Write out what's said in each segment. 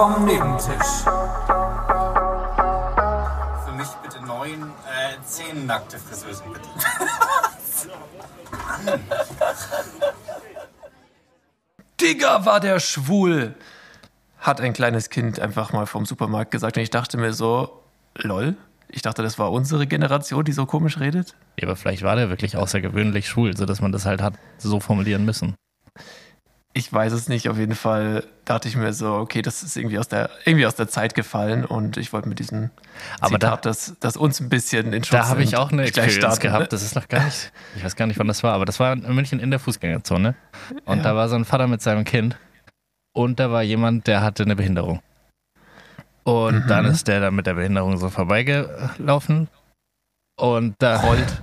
vom Nebentisch. Für mich bitte neun, äh, zehn nackte Friseusen, bitte. Mann. Digga, war der schwul! Hat ein kleines Kind einfach mal vom Supermarkt gesagt. Und ich dachte mir so, lol. Ich dachte, das war unsere Generation, die so komisch redet. Ja, aber vielleicht war der wirklich außergewöhnlich schwul, sodass man das halt hat so formulieren müssen. Ich weiß es nicht. Auf jeden Fall dachte ich mir so, okay, das ist irgendwie aus der, irgendwie aus der Zeit gefallen und ich wollte mit diesem Aber da- Zitat, das, das uns ein bisschen in Schutz Da habe ich auch eine Experience ne? gehabt. Das ist noch gar nicht, ich weiß gar nicht, wann das war, aber das war in München in der Fußgängerzone. Und Ja. da war so ein Vater mit seinem Kind und da war jemand, der hatte eine Behinderung. Und Mhm. dann ist der da mit der Behinderung so vorbeigelaufen. Und da. Rollt.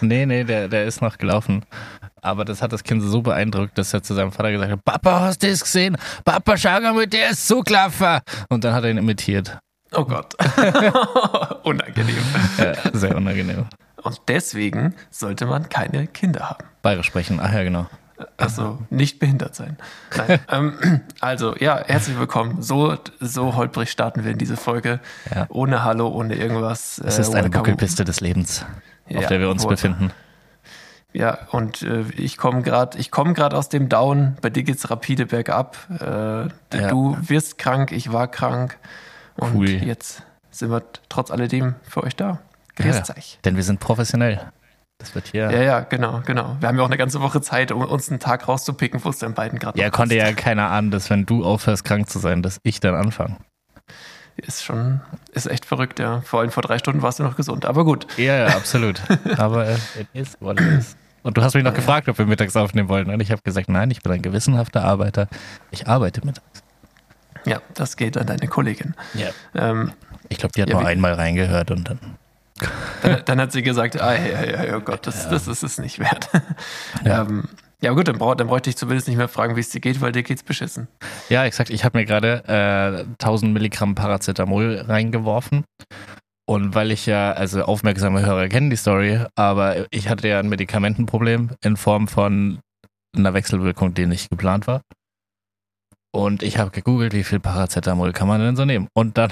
Nee, nee, der, der ist noch gelaufen. Aber das hat das Kind so beeindruckt, dass er zu seinem Vater gesagt hat: Papa, hast du das gesehen? Papa, schau mal, mit der ist so klaffer. Und dann hat er ihn imitiert. Oh Gott. Unangenehm. Ja, sehr unangenehm. Und deswegen sollte man keine Kinder haben. Bayerisch sprechen, ach ja, genau. Also nicht behindert sein. Ähm, also ja, herzlich willkommen. So, so holprig starten wir in diese Folge. Ja. Ohne Hallo, ohne irgendwas. Es Äh, ist eine welcome. Buckelpiste des Lebens, auf Ja, der wir uns wohl. befinden. Ja, und äh, ich komme gerade, ich komme gerade aus dem Down. Bei dir geht's rapide bergab. Äh, Ja. Du wirst krank, ich war krank. Und Cool. jetzt sind wir trotz alledem für euch da. Ja, Grüßt euch. denn wir sind professionell. Das wird hier. Ja, ja, genau, genau. Wir haben ja auch eine ganze Woche Zeit, um uns einen Tag rauszupicken, wo es den beiden gerade Ja, konnte ja keiner ahnen, dass wenn du aufhörst, krank zu sein, dass ich dann anfange. Ist schon, ist echt verrückt, ja. Vor allem vor drei Stunden warst du noch gesund. Aber gut. Ja, ja, absolut. Aber äh, it is what it is. Und du hast mich noch gefragt, ob wir mittags aufnehmen wollen. Und ich habe gesagt, nein, ich bin ein gewissenhafter Arbeiter. Ich arbeite mittags. Ja, das geht an deine Kollegin. Ja. Ähm, Ich glaube, die hat Ja, nur einmal reingehört und dann. dann, dann hat sie gesagt, ah, ja, ja, ja, oh Gott, das, das ist es nicht wert. Ja. ähm, ja gut, dann, brauch, dann bräuchte ich zumindest nicht mehr fragen, wie es dir geht, weil dir geht's beschissen. Ja, exakt. Ich habe mir gerade äh, 1000 Milligramm Paracetamol reingeworfen. Und weil ich ja, also aufmerksame Hörer kennen die Story, aber ich hatte ja ein Medikamentenproblem in Form von einer Wechselwirkung, die nicht geplant war. Und ich habe gegoogelt, wie viel Paracetamol kann man denn so nehmen? Und dann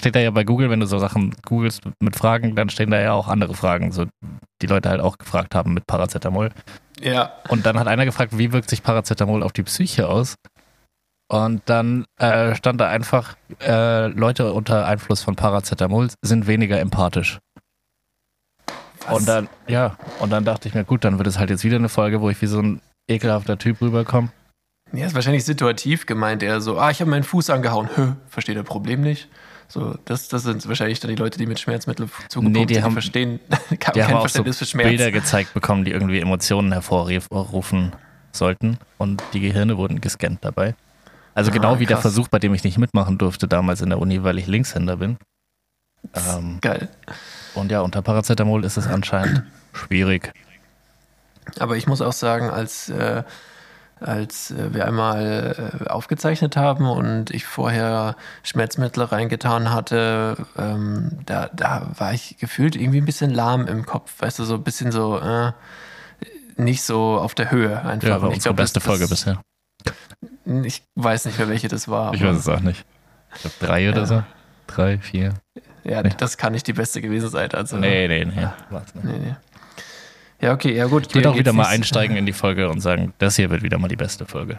steht da ja bei Google, wenn du so Sachen googelst mit Fragen, dann stehen da ja auch andere Fragen, so die Leute halt auch gefragt haben mit Paracetamol. Ja. Und dann hat einer gefragt, wie wirkt sich Paracetamol auf die Psyche aus? Und dann äh, stand da einfach, äh, Leute unter Einfluss von Paracetamol sind weniger empathisch. Und dann, ja, und dann dachte ich mir, gut, dann wird es halt jetzt wieder eine Folge, wo ich wie so ein ekelhafter Typ rüberkomme. Ja, ist wahrscheinlich situativ gemeint, eher so, ah, ich habe meinen Fuß angehauen. Hö, versteht das Problem nicht. So, das, das sind wahrscheinlich dann die Leute, die mit Schmerzmittel zugepumpt Nee, die sind, haben- verstehen Die kein haben auch so Verständnis für Schmerz. Bilder gezeigt bekommen, die irgendwie Emotionen hervorrufen sollten. Und die Gehirne wurden gescannt dabei. Also Ah, genau wie der krass. Versuch, bei dem ich nicht mitmachen durfte damals in der Uni, weil ich Linkshänder bin. Ähm, Geil. Und ja, unter Paracetamol ist es anscheinend schwierig. Aber ich muss auch sagen, als, äh, als äh, wir einmal äh, aufgezeichnet haben und ich vorher Schmerzmittel reingetan hatte, ähm, da, da war ich gefühlt irgendwie ein bisschen lahm im Kopf. Weißt du, so ein bisschen so, äh, nicht so auf der Höhe einfach. Ja, war ich unsere glaub, beste das- Folge das, bisher. Ich weiß nicht mehr, welche das war. Ich weiß es auch nicht. Ich glaube drei oder Ja. so. Drei, vier. Ja, das kann nicht die beste gewesen sein. Also, Nee, nee, nee. War's nicht. nee, nee. Ja, okay, ja gut. Ich würde auch wieder mal einsteigen in die Folge und sagen, das hier wird wieder mal die beste Folge.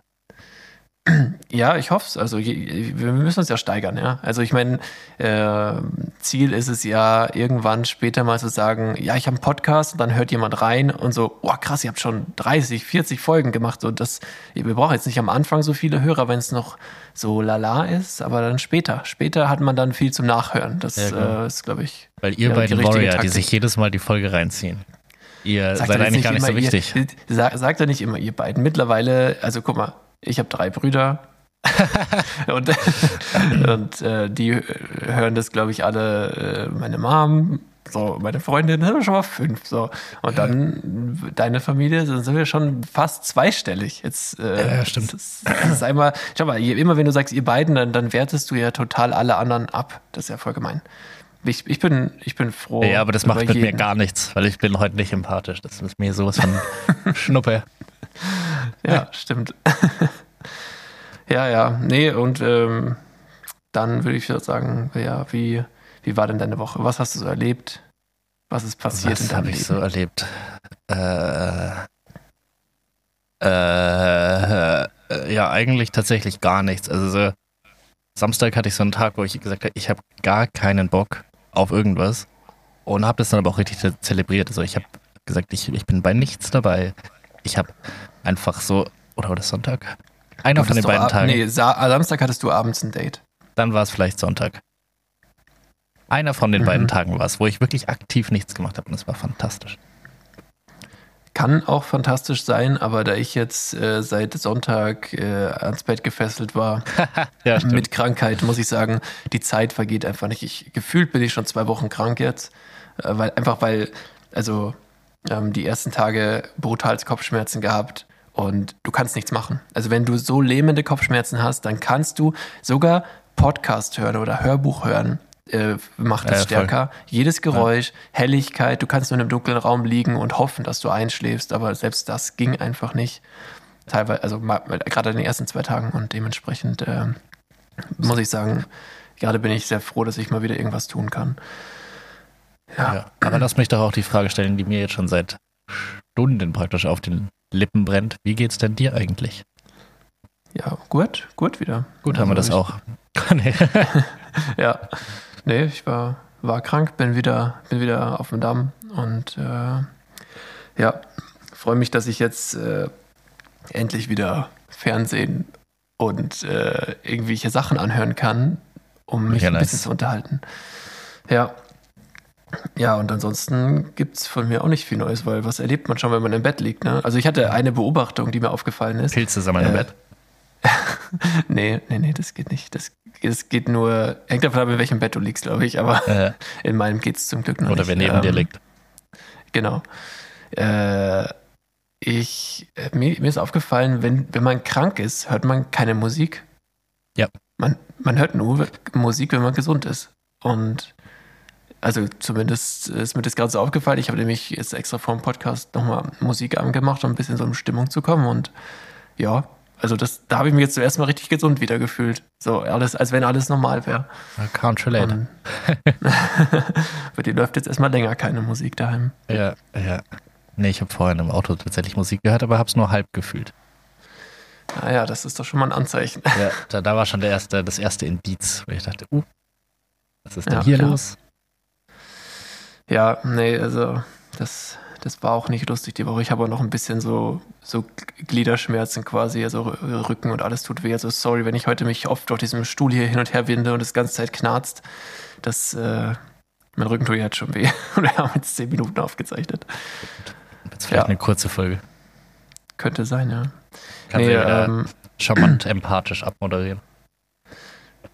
Ja, ich hoffe es. Also wir müssen uns ja steigern, ja. Also ich meine, äh, Ziel ist es ja, irgendwann später mal zu sagen, ja, ich habe einen Podcast und dann hört jemand rein und so, oh krass, ihr habt schon 30, 40 Folgen gemacht. So, das, wir brauchen jetzt nicht am Anfang so viele Hörer, wenn es noch so lala ist, aber dann später. Später hat man dann viel zum Nachhören. Das Ja, äh, ist, glaube ich. Weil ihr Ja, die richtige Warrior, die Taktik. sich jedes Mal die Folge reinziehen, ihr Sagt seid eigentlich gar nicht so wichtig. Ihr, sag, sagt er nicht immer, ihr beiden. Mittlerweile, also guck mal, ich habe drei Brüder. und und äh, die hören das, glaube ich, alle, äh, meine Mom, so, meine Freundin, haben wir schon mal fünf. So. Und dann deine Familie, dann sind wir schon fast zweistellig. Jetzt, äh, Ja, stimmt. Das das ist einmal, schau mal, je- immer wenn du sagst, ihr beiden, dann, dann wertest du ja total alle anderen ab. Das ist ja voll gemein. Ich, ich, bin, ich bin froh. Ja, aber das macht mit mir jeden. gar nichts, weil ich bin heute nicht empathisch. Das ist mir sowas von Schnuppe. Ja, stimmt. Ja, ja, nee, und ähm, dann würde ich sagen, ja, wie, wie war denn deine Woche? Was hast du so erlebt? Was ist passiert in Was deinem habe ich so erlebt? Äh, äh, ja, eigentlich tatsächlich gar nichts. Also so, Samstag hatte ich so einen Tag, wo ich gesagt habe, ich habe gar keinen Bock auf irgendwas und habe das dann aber auch richtig ze- zelebriert. Also ich habe gesagt, ich, ich bin bei nichts dabei. Ich habe einfach so, oder war das Sonntag? Einer von den beiden Tagen. Nee, Sa Samstag hattest du abends ein Date. Dann war es vielleicht Sonntag. Einer von den Mhm. beiden Tagen war es, wo ich wirklich aktiv nichts gemacht habe und es war fantastisch. Kann auch fantastisch sein, aber da ich jetzt äh, seit Sonntag äh, ans Bett gefesselt war, Ja, mit Krankheit, muss ich sagen, die Zeit vergeht einfach nicht. Ich, gefühlt bin ich schon zwei Wochen krank jetzt, äh, weil einfach weil, also ähm, die ersten Tage brutals Kopfschmerzen gehabt und du kannst nichts machen. Also wenn du so lähmende Kopfschmerzen hast, dann kannst du sogar Podcast hören oder Hörbuch hören. Äh, macht Ja, es ja, voll. stärker. Jedes Geräusch, Helligkeit, du kannst nur in einem dunklen Raum liegen und hoffen, dass du einschläfst, aber selbst das ging einfach nicht. Teilweise, also gerade in den ersten zwei Tagen und dementsprechend ähm, muss ich sagen, gerade bin ich sehr froh, dass ich mal wieder irgendwas tun kann. Ja, Ja. Aber lass mich doch auch die Frage stellen, die mir jetzt schon seit Stunden praktisch auf den Lippen brennt. Wie geht's denn dir eigentlich? ja, gut, gut wieder. Gut, haben wir das Also auch. Nee. ich- Ja, nee, ich war, war krank, bin wieder, bin wieder auf dem Damm und äh, ja, freue mich, dass ich jetzt äh, endlich wieder Fernsehen und äh, irgendwelche Sachen anhören kann, um mich Ja, ein nice. bisschen zu unterhalten. Ja. Ja, und ansonsten gibt es von mir auch nicht viel Neues, weil was erlebt man schon, wenn man im Bett liegt? Ne? Also ich hatte eine Beobachtung, die mir aufgefallen ist. Pilze sammeln im Äh, Bett. Nee, nee, nee, das geht nicht. Das, das geht nur, hängt davon ab, in welchem Bett du liegst, glaube ich, aber Äh, in meinem geht es zum Glück noch oder nicht. wer neben Ähm, dir liegt. Genau. Äh, ich, äh, mir, mir ist aufgefallen, wenn, wenn man krank ist, hört man keine Musik. Ja. Man, man hört nur Musik, wenn man gesund ist. Und also zumindest ist mir das gerade so aufgefallen. Ich habe nämlich jetzt extra vor dem Podcast nochmal Musik angemacht, um ein bisschen so in Stimmung zu kommen. Und ja, also das, da habe ich mich jetzt zuerst mal richtig gesund wieder gefühlt. So alles, als wenn alles normal wäre. Can't relate. Und Bei dir läuft jetzt erstmal länger keine Musik daheim. Ja, ja. Nee, ich habe vorhin im Auto tatsächlich Musik gehört, aber habe es nur halb gefühlt. Naja, das ist doch schon mal ein Anzeichen. Ja, da, da war schon der erste, das erste Indiz, wo ich dachte, uh, was ist denn Ja, hier klar. los? Ja, nee, also das, das war auch nicht lustig die Woche. Ich habe auch noch ein bisschen so, so Gliederschmerzen quasi, also Rücken und alles tut weh. Also sorry, wenn ich heute mich oft auf diesem Stuhl hier hin und her winde und das ganze Zeit knarzt. Das, äh, mein Rücken tut jetzt schon weh. Und wir haben jetzt zehn Minuten aufgezeichnet. Jetzt vielleicht Ja. eine kurze Folge. Könnte sein, ja. Kannst nee, du wieder ähm, charmant empathisch abmoderieren.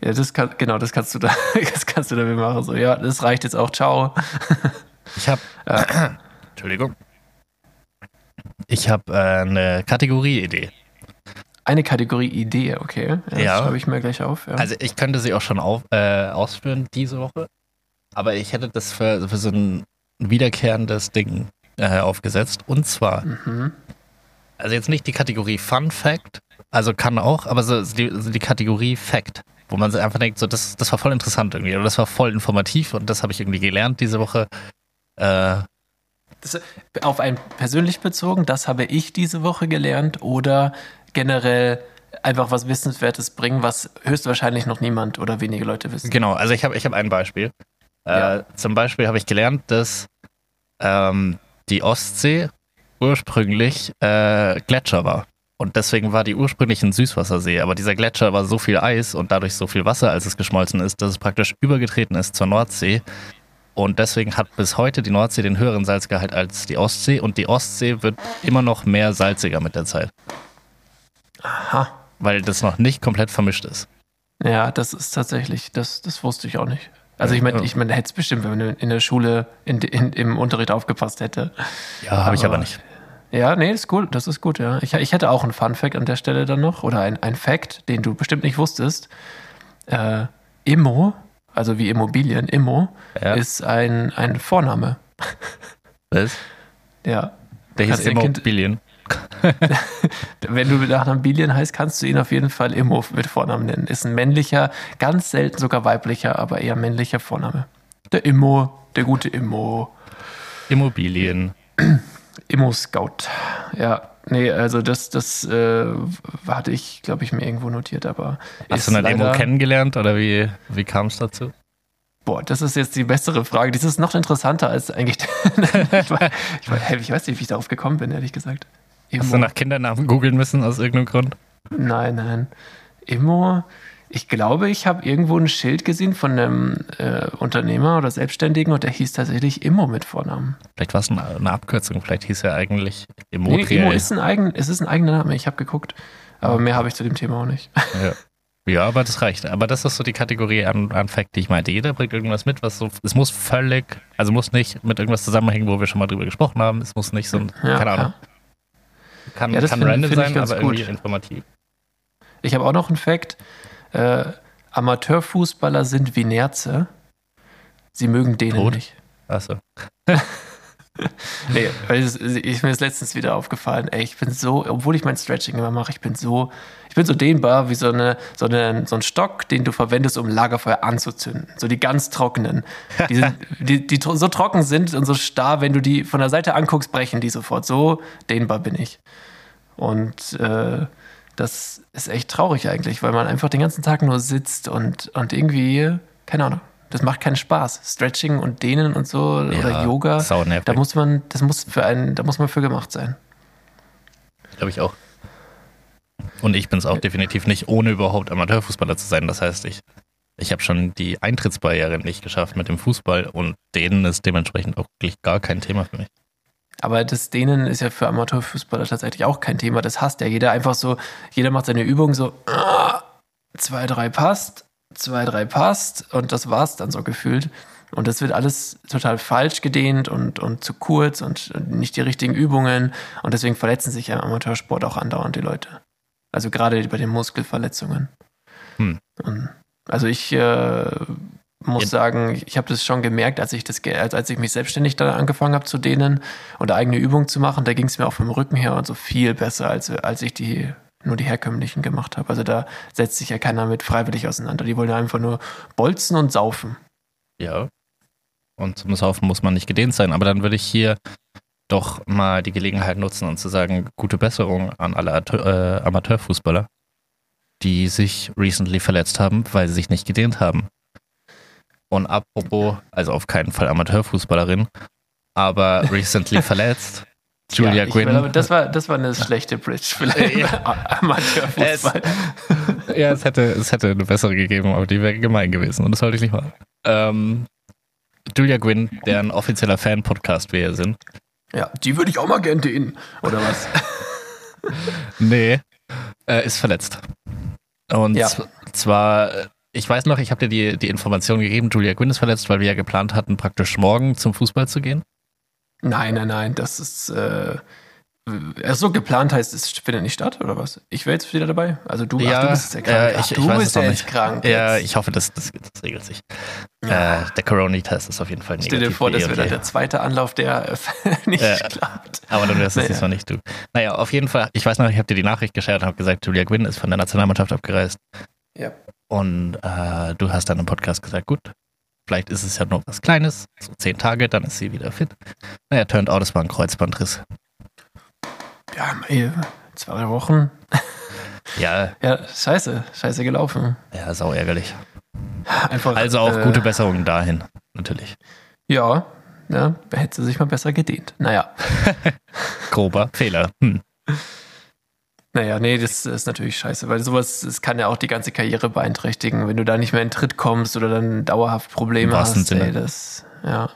ja, das kann, genau, das kannst du da, das kannst du damit machen. So, ja, das reicht jetzt auch. Ciao. Ich habe, Entschuldigung, ich habe äh, eine Kategorieidee. Eine Kategorie Idee, okay. Das Ja. schreibe ich mir gleich auf. Ja. Also ich könnte sie auch schon auf, äh, ausführen diese Woche, aber ich hätte das für, für so ein wiederkehrendes Ding äh, aufgesetzt. Und zwar, mhm. also jetzt nicht die Kategorie Fun Fact, also kann auch, aber so die, so die Kategorie Fact, wo man sich einfach denkt, so das, das war voll interessant irgendwie oder das war voll informativ und das habe ich irgendwie gelernt diese Woche. Äh, Das, auf einen persönlich bezogen, das habe ich diese Woche gelernt oder generell einfach was Wissenswertes bringen, was höchstwahrscheinlich noch niemand oder wenige Leute wissen. Genau, also ich habe ich hab ein Beispiel. Ja. Äh, zum Beispiel habe ich gelernt, dass ähm, die Ostsee ursprünglich äh, Gletscher war. Und deswegen war die ursprünglich ein Süßwassersee. Aber dieser Gletscher war so viel Eis und dadurch so viel Wasser, als es geschmolzen ist, dass es praktisch übergetreten ist zur Nordsee. Und deswegen hat bis heute die Nordsee den höheren Salzgehalt als die Ostsee. Und die Ostsee wird immer noch mehr salziger mit der Zeit, Aha. weil das noch nicht komplett vermischt ist. Ja, das ist tatsächlich, das, das wusste ich auch nicht. Also ich meine, ich meine, hätte es bestimmt, wenn man in der Schule in, in, im Unterricht aufgepasst hätte. Ja, habe ich aber Aber- nicht. Ja, nee, ist gut, das ist gut, ja. Ich, ich hätte auch einen Fun Fact an der Stelle dann noch, oder ein, ein Fact, den du bestimmt nicht wusstest. Äh, Immo, also wie Immobilien, Immo, Ja. ist ein, ein Vorname. Was? Ja. Der hieß Immobilien. Wenn du nach einem Billion heißt, kannst du ihn auf jeden Fall Immo mit Vornamen nennen. Ist ein männlicher, ganz selten sogar weiblicher, aber eher männlicher Vorname. Der Immo, der gute Immo. Immobilien. Immo Scout. Ja, nee, also das, das äh, hatte ich, glaube ich, mir irgendwo notiert, aber. Hast du einen Immo kennengelernt oder wie, wie kam es dazu? Boah, das ist jetzt die bessere Frage. Das ist noch interessanter als eigentlich. ich, weiß, ich, weiß, ich, weiß nicht, wie ich darauf gekommen bin, ehrlich gesagt. Immo. Hast du nach Kindernamen googeln müssen aus irgendeinem Grund? Nein, nein. Immo, ich glaube, ich habe irgendwo ein Schild gesehen von einem äh, Unternehmer oder Selbstständigen und der hieß tatsächlich Immo mit Vornamen. Vielleicht war es eine Abkürzung, vielleicht hieß er eigentlich Immo. Nee, Immo ist ein, eigen, es ist ein eigener Name, ich habe geguckt. Aber mehr habe ich zu dem Thema auch nicht. Ja. Ja, aber das reicht. Aber das ist so die Kategorie an, an Fact, die ich meinte. Jeder bringt irgendwas mit, was so, es muss völlig, also muss nicht mit irgendwas zusammenhängen, wo wir schon mal drüber gesprochen haben. Es muss nicht so ein, ja, keine Ahnung. Ja. Kann, ja, kann find, random find sein, aber gut. irgendwie informativ. Ich habe auch noch einen Fact. Äh, Amateurfußballer sind wie Nerze. Sie mögen denen Tot? nicht. Achso. nee, ich, mir ist letztens wieder aufgefallen, ey, ich bin so, obwohl ich mein Stretching immer mache, ich bin so, ich bin so dehnbar wie so, eine, so, eine, so ein Stock, den du verwendest, um Lagerfeuer anzuzünden. So die ganz trockenen. Die, sind, die, die so trocken sind und so starr, wenn du die von der Seite anguckst, brechen die sofort. So dehnbar bin ich. Und äh, das ist echt traurig eigentlich, weil man einfach den ganzen Tag nur sitzt und, und irgendwie, keine Ahnung, das macht keinen Spaß. Stretching und Dehnen und so ja, oder Yoga. Da muss man, das muss für einen, da muss man für gemacht sein. Glaube ich auch. Und ich bin es auch definitiv nicht, ohne überhaupt Amateurfußballer zu sein. Das heißt, ich, ich habe schon die Eintrittsbarriere nicht geschafft mit dem Fußball und Dehnen ist dementsprechend auch wirklich gar kein Thema für mich. Aber das Dehnen ist ja für Amateurfußballer tatsächlich auch kein Thema. Das hasst ja jeder einfach so. Jeder macht seine Übung so, zwei, drei passt, zwei, drei passt und das war's dann so gefühlt. Und das wird alles total falsch gedehnt und, und zu kurz und nicht die richtigen Übungen. Und deswegen verletzen sich ja im Amateursport auch andauernd die Leute. Also gerade bei den Muskelverletzungen. Hm. also ich äh, muss ja. sagen, ich habe das schon gemerkt, als ich das, als ich mich selbstständig da angefangen habe zu dehnen und eigene Übungen zu machen, da ging es mir auch vom Rücken her und so viel besser, als, als ich die nur die herkömmlichen gemacht habe. Also da setzt sich ja keiner mit freiwillig auseinander. Die wollen ja einfach nur bolzen und saufen. Ja. Und zum Saufen muss man nicht gedehnt sein. Aber dann würde ich hier doch mal die Gelegenheit nutzen und zu sagen, gute Besserung an alle äh, Amateurfußballer, die sich recently verletzt haben, weil sie sich nicht gedehnt haben. Und apropos, also auf keinen Fall Amateurfußballerin, aber recently verletzt, Julia ja. Glaube, das, war, das war eine schlechte Bridge vielleicht. Ja. Amateurfußball. Es, ja, es hätte, es hätte eine bessere gegeben, aber die wäre gemein gewesen und das sollte ich nicht machen. Ähm, Julia Gwynn, deren offizieller Fan-Podcast wir hier sind. Ja, die würde ich auch mal gern dehnen, oder was? nee, äh, ist verletzt. Und ja. zwar, ich weiß noch, ich habe dir die, die Information gegeben, Julia Gwynn ist verletzt, weil wir ja geplant hatten, praktisch morgen zum Fußball zu gehen. Nein, nein, nein, das ist äh, so geplant heißt, es findet nicht statt oder was? Ich wäre jetzt wieder dabei. Also du, ja, ach, du bist jetzt ja krank. Äh, ich, ach, du bist ja jetzt krank. Ja, jetzt. ich hoffe, das, das, das regelt sich. Ja. Äh, der Corona-Test ist auf jeden Fall negativ. Stell dir vor, das wäre der zweite Anlauf, der nicht äh, klappt. Aber dann wärst du naja. diesmal nicht du. Naja, auf jeden Fall, ich weiß noch, ich habe dir die Nachricht geschert und habe gesagt, Julia Gwynn ist von der Nationalmannschaft abgereist. Ja. Und äh, du hast dann im Podcast gesagt, gut, Vielleicht ist es ja nur was Kleines, so zehn Tage, dann ist sie wieder fit. Naja, turned out, es war ein Kreuzbandriss. Ja, zwei Wochen. Ja. Ja, scheiße, scheiße gelaufen. Ja, sau ärgerlich. Einfach, also auch äh, gute Besserungen dahin, natürlich. Ja, ja, hätte sie sich mal besser gedehnt. Naja. Grober Fehler. Hm. Naja, nee, das ist natürlich scheiße, weil sowas, das kann ja auch die ganze Karriere beeinträchtigen, wenn du da nicht mehr in Tritt kommst oder dann dauerhaft Probleme hast. Ey, das, ja,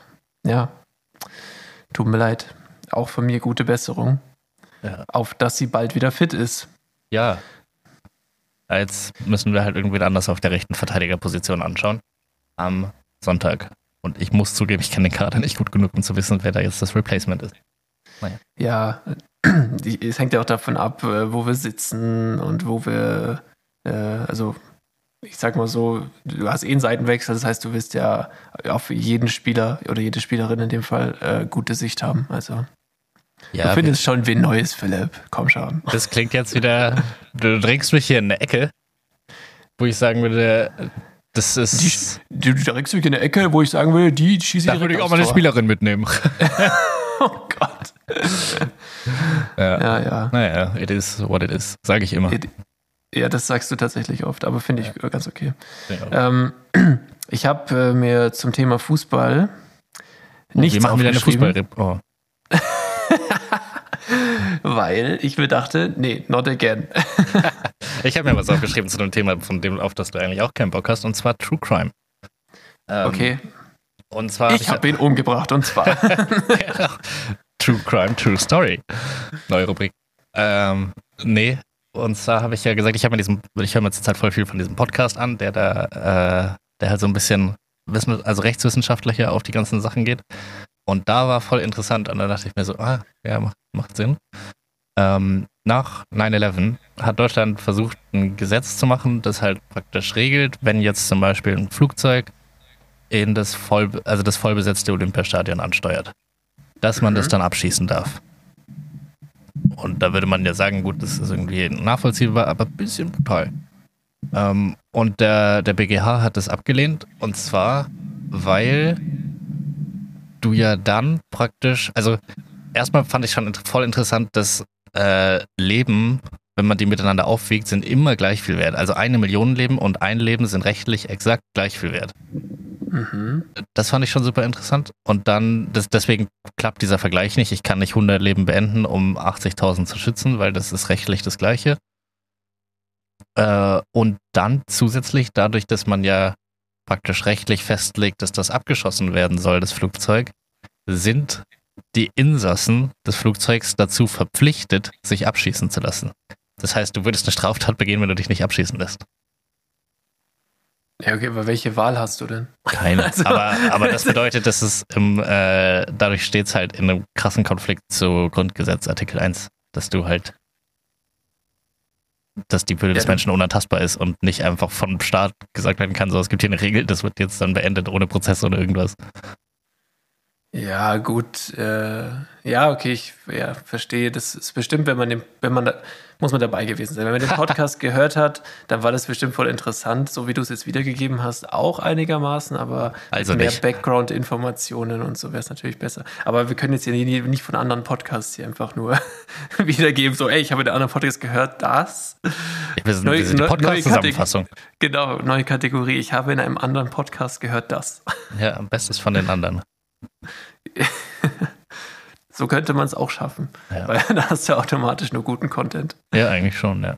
ja. Tut mir leid. Auch von mir gute Besserung. Ja. Auf dass sie bald wieder fit ist. Ja. Jetzt müssen wir halt irgendwie anders auf der rechten Verteidigerposition anschauen. Am Sonntag. Und ich muss zugeben, ich kenne den Kader nicht gut genug, um zu wissen, wer da jetzt das Replacement ist. Naja. Ja, es hängt ja auch davon ab, äh, wo wir sitzen und wo wir, äh, also ich sag mal so, du hast eh einen Seitenwechsel, das heißt, du wirst ja auf jeden Spieler oder jede Spielerin in dem Fall äh, gute Sicht haben. Also Ja, du findest schon wie Neues, Philipp. Komm schon. Das klingt jetzt wieder, du drängst mich hier in eine Ecke, wo ich sagen würde, das ist. Die, du drängst mich in eine Ecke, wo ich sagen würde, die schieße ich Da würde ich auch mal eine Spielerin mitnehmen. oh Gott. Ja. ja, ja. Naja, it is what it is, sage ich immer. It, ja, das sagst du tatsächlich oft, aber finde ich ja. ganz okay. Ähm, ich habe äh, mir zum Thema Fußball oh, nichts Wir machen wieder eine fußball oh. Weil ich mir dachte, nee, not again. ich habe mir was aufgeschrieben zu einem Thema, von dem auf das du eigentlich auch keinen Bock hast, und zwar True Crime. Ähm, okay. Und zwar ich habe hab ihn umgebracht, und zwar genau. True Crime, True Story. Neue Rubrik. Ähm, nee, und zwar habe ich ja gesagt, ich habe mir diesen, ich höre mir zurzeit voll viel von diesem Podcast an, der da, äh, der halt so ein bisschen Wissen, also rechtswissenschaftlicher auf die ganzen Sachen geht. Und da war voll interessant und da dachte ich mir so, ah, ja, macht, macht Sinn. Ähm, nach 9-11 hat Deutschland versucht, ein Gesetz zu machen, das halt praktisch regelt, wenn jetzt zum Beispiel ein Flugzeug in das voll, also das vollbesetzte Olympiastadion ansteuert, dass man mhm. das dann abschießen darf. Und da würde man ja sagen, gut, das ist irgendwie nachvollziehbar, aber ein bisschen brutal. Ähm, und der, der BGH hat das abgelehnt. Und zwar, weil du ja dann praktisch, also erstmal fand ich schon voll interessant, dass äh, Leben, wenn man die miteinander aufwiegt, sind immer gleich viel wert. Also eine Million Leben und ein Leben sind rechtlich exakt gleich viel wert. Mhm. Das fand ich schon super interessant. Und dann, das, deswegen klappt dieser Vergleich nicht. Ich kann nicht 100 Leben beenden, um 80.000 zu schützen, weil das ist rechtlich das Gleiche. Äh, und dann zusätzlich, dadurch, dass man ja praktisch rechtlich festlegt, dass das abgeschossen werden soll, das Flugzeug, sind die Insassen des Flugzeugs dazu verpflichtet, sich abschießen zu lassen. Das heißt, du würdest eine Straftat begehen, wenn du dich nicht abschießen lässt. Ja, okay, aber welche Wahl hast du denn? Keine. Also, aber, aber das bedeutet, dass es im, äh, dadurch steht es halt in einem krassen Konflikt zu Grundgesetz Artikel 1, dass du halt, dass die Würde ja, des Menschen unantastbar ist und nicht einfach vom Staat gesagt werden kann, so, es gibt hier eine Regel, das wird jetzt dann beendet ohne Prozess oder irgendwas. Ja, gut. Äh, ja, okay, ich ja, verstehe. Das ist bestimmt, wenn man den, wenn man da, muss man dabei gewesen sein. Wenn man den Podcast gehört hat, dann war das bestimmt voll interessant, so wie du es jetzt wiedergegeben hast, auch einigermaßen, aber also mehr Background-Informationen und so wäre es natürlich besser. Aber wir können jetzt hier nicht von anderen Podcasts hier einfach nur wiedergeben, so, ey, ich habe in einem anderen Podcast gehört, das. Ja, wir sind, neue, wir sind die Podcast-Zusammenfassung. Genau, neue Kategorie. Ich habe in einem anderen Podcast gehört, das. Ja, am besten von den anderen. so könnte man es auch schaffen. Ja. Weil da hast du automatisch nur guten Content. Ja, eigentlich schon, ja.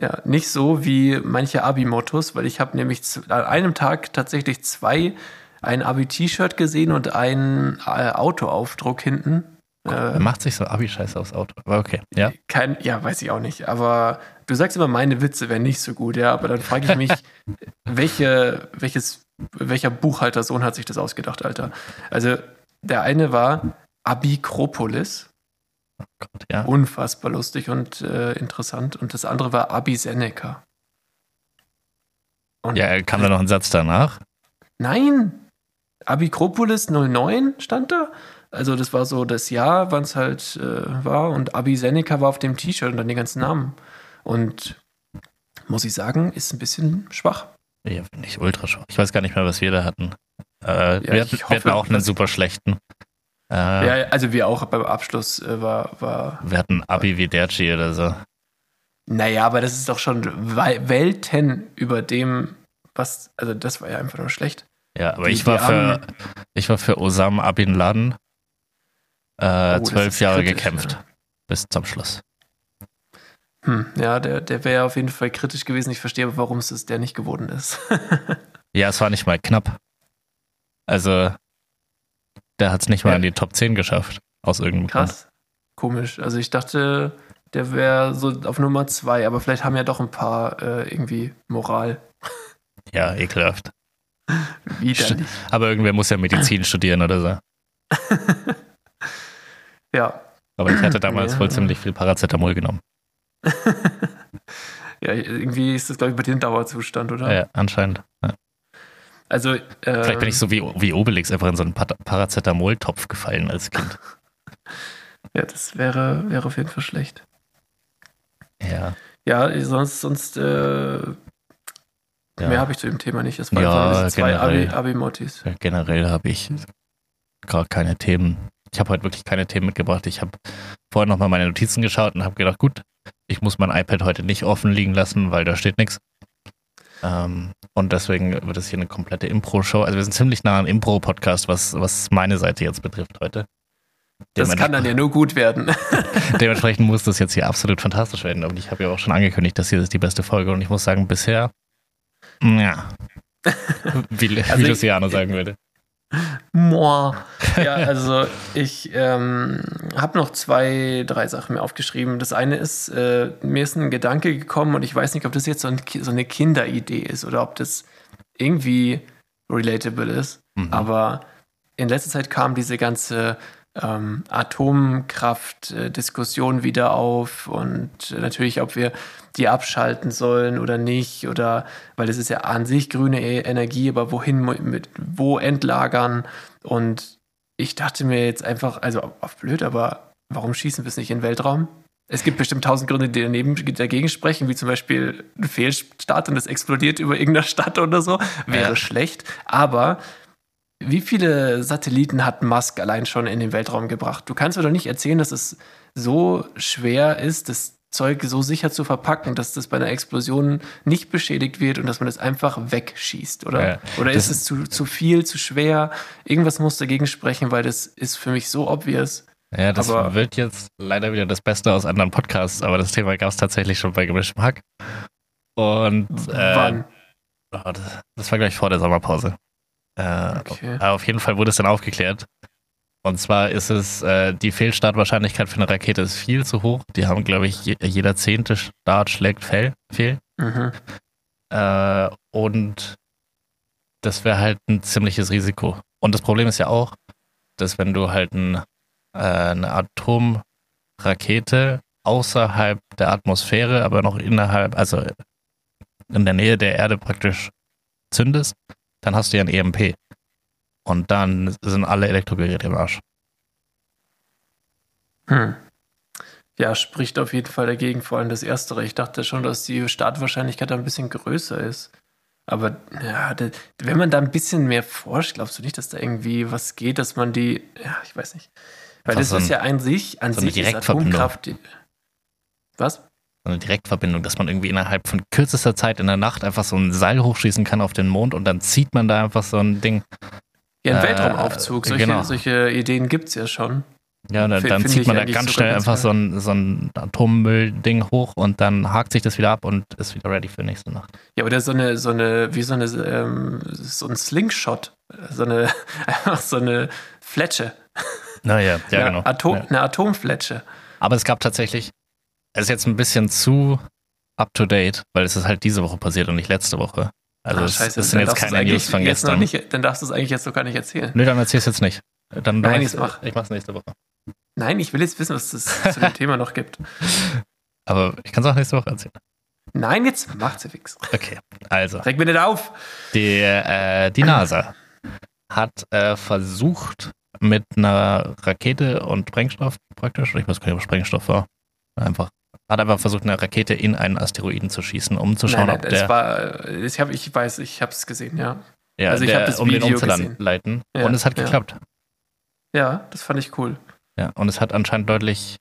Ja, nicht so wie manche Abi-Mottos, weil ich habe nämlich an einem Tag tatsächlich zwei, ein Abi-T-Shirt gesehen und einen äh, Autoaufdruck hinten. Äh, macht sich so Abi-Scheiße aufs Auto. Aber okay, ja. Kein, ja, weiß ich auch nicht. Aber du sagst immer, meine Witze wären nicht so gut, ja. Aber dann frage ich mich, welche, welches welcher Buchhaltersohn hat sich das ausgedacht, Alter? Also, der eine war Abikropolis. Oh Gott, ja. Unfassbar lustig und äh, interessant. Und das andere war Abiseneca. Und ja, kam da noch ein Satz danach? Nein! Abikropolis 09 stand da. Also, das war so das Jahr, wann es halt äh, war. Und Abiseneca war auf dem T-Shirt und dann die ganzen Namen. Und muss ich sagen, ist ein bisschen schwach. Ja, nicht ultra schwach. Ich weiß gar nicht mehr, was wir da hatten. Äh, ja, wir, hatten hoffe, wir, hatten auch einen super schlechten. Äh, ja, also wir auch beim Abschluss äh, war, war. Wir hatten Abi wie Derci oder so. Naja, aber das ist doch schon Welten über dem, was. Also das war ja einfach nur schlecht. Ja, aber die, ich war für ich war für Osam Abin Laden äh, oh, zwölf Jahre kritisch, gekämpft. Ja. Bis zum Schluss. Hm, ja, der, der wäre auf jeden Fall kritisch gewesen. Ich verstehe aber, warum es der nicht geworden ist. ja, es war nicht mal knapp. Also, der hat es nicht mal ja. in die Top 10 geschafft. Aus irgendeinem Krass. Grund. Komisch. Also, ich dachte, der wäre so auf Nummer 2, aber vielleicht haben ja doch ein paar äh, irgendwie Moral. Ja, ekelhaft. Widerlich. Aber irgendwer muss ja Medizin studieren oder so. ja. Aber ich hatte damals ja. wohl ziemlich viel Paracetamol genommen. Ja, irgendwie ist das, glaube ich, bei dir ein Dauerzustand, oder? Ja, anscheinend. Ja. Also, äh, Vielleicht bin ich so wie, wie Obelix einfach in so einen Paracetamol-Topf gefallen als Kind. Ja, das wäre, wäre auf jeden Fall schlecht. Ja. Ja, sonst, sonst äh, Ja. mehr habe ich zu dem Thema nicht. Das waren Ja, zwei Abi- generell. Abi-Mottis. Ja, Generell habe ich gar keine Themen. Ich habe heute wirklich keine Themen mitgebracht. Ich habe vorher nochmal meine Notizen geschaut und habe gedacht, gut, ich muss mein iPad heute nicht offen liegen lassen, weil da steht nichts. Ähm, und deswegen wird es hier eine komplette Impro-Show. Also wir sind ziemlich nah am Impro-Podcast, was, was meine Seite jetzt betrifft heute. Das kann dann ja nur gut werden. Dementsprechend muss das jetzt hier absolut fantastisch werden. Und ich habe ja auch schon angekündigt, dass hier ist die beste Folge. Und ich muss sagen, bisher, ja, wie, wie Also ich- Luciano sagen würde. Moa. Ja, also ich ähm, habe noch zwei, drei Sachen mir aufgeschrieben. Das eine ist, äh, mir ist ein Gedanke gekommen und ich weiß nicht, ob das jetzt so, ein, so eine Kinderidee ist oder ob das irgendwie relatable ist. Mhm. Aber in letzter Zeit kam diese ganze ähm, Atomkraft-Diskussion wieder auf und äh, natürlich, ob wir die abschalten sollen oder nicht oder weil es ist ja an sich grüne E- Energie, aber wohin mit wo entlagern und ich dachte mir jetzt einfach, also auf blöd, aber warum schießen wir es nicht in den Weltraum? Es gibt bestimmt tausend Gründe, die daneben, dagegen sprechen, wie zum Beispiel ein Fehlstart und es explodiert über irgendeiner Stadt oder so. Wäre Ja. schlecht. Aber wie viele Satelliten hat Musk allein schon in den Weltraum gebracht? Du kannst mir doch nicht erzählen, dass es so schwer ist, das Zeug so sicher zu verpacken, dass das bei einer Explosion nicht beschädigt wird und dass man das einfach wegschießt, oder? Ja, oder ist es zu, zu viel, zu schwer? Irgendwas muss dagegen sprechen, weil das ist für mich so obvious. Ja, das Aber- wird jetzt leider wieder das Beste aus anderen Podcasts, aber das Thema gab es tatsächlich schon bei Gemischtem Hack. Und äh, Wann? oh, das war gleich vor der Sommerpause. Äh, Okay. aber auf jeden Fall wurde es dann aufgeklärt. Und zwar ist es, äh, die Fehlstartwahrscheinlichkeit für eine Rakete ist viel zu hoch. Die haben, glaube ich, je, jeder zehnte Start schlägt fehl. fehl. Mhm. Äh, und das wäre halt ein ziemliches Risiko. Und das Problem ist ja auch, dass wenn du halt ein, äh, eine Atomrakete außerhalb der Atmosphäre, aber noch innerhalb, also in der Nähe der Erde praktisch zündest, dann hast du ja ein EMP. Und dann sind alle Elektrogeräte im Arsch. Hm. Ja, spricht auf jeden Fall dagegen, vor allem das Erstere. Ich dachte schon, dass die Startwahrscheinlichkeit ein bisschen größer ist. Aber ja, wenn man da ein bisschen mehr forscht, glaubst du nicht, dass da irgendwie was geht, dass man die, ja, ich weiß nicht. Weil Einfach das so ist ein- ja an sich, an so sich ist. Atomkraft. die- Was? So eine Direktverbindung, dass man irgendwie innerhalb von kürzester Zeit in der Nacht einfach so ein Seil hochschießen kann auf den Mond und dann zieht man da einfach so ein Ding. Ja, ein Äh, Weltraumaufzug. Solche, genau. solche Ideen gibt es ja schon. Ja, dann, dann zieht man da ganz schnell ganz einfach so ein, so ein Atommüllding hoch und dann hakt sich das wieder ab und ist wieder ready für nächste Nacht. Ja, oder so eine, so eine, wie so eine, ähm, so ein Slingshot. So eine, einfach so eine Fletsche. Naja, ja, eine, genau. Atom, Ja. eine Atomfletsche. Aber es gab tatsächlich, ist jetzt ein bisschen zu up to date, weil es ist halt diese Woche passiert und nicht letzte Woche. Also es, scheiße, es sind dann jetzt keine News von gestern. Nicht, dann darfst du es eigentlich jetzt noch gar nicht erzählen. Nö, dann erzähl's jetzt nicht. Dann Nein, ich mach. ich mach's nächste Woche. Nein, ich will jetzt wissen, was es zu dem Thema noch gibt. Aber ich kann es auch nächste Woche erzählen. Nein, jetzt macht's ja fix. Okay, also. Reg mir nicht auf. Die, äh, die NASA hat äh, versucht, mit einer Rakete und Sprengstoff praktisch, ich weiß gar nicht, ob Sprengstoff war, einfach, hat einfach versucht, eine Rakete in einen Asteroiden zu schießen, um zu schauen, nein, ob nein, der, es war, ich, hab, ich weiß, ich habe es gesehen, ja. ja, also ich der hab das um den Video umzuleiten. Ja, und es hat ja. geklappt. Ja, das fand ich cool. Ja, und es hat anscheinend deutlich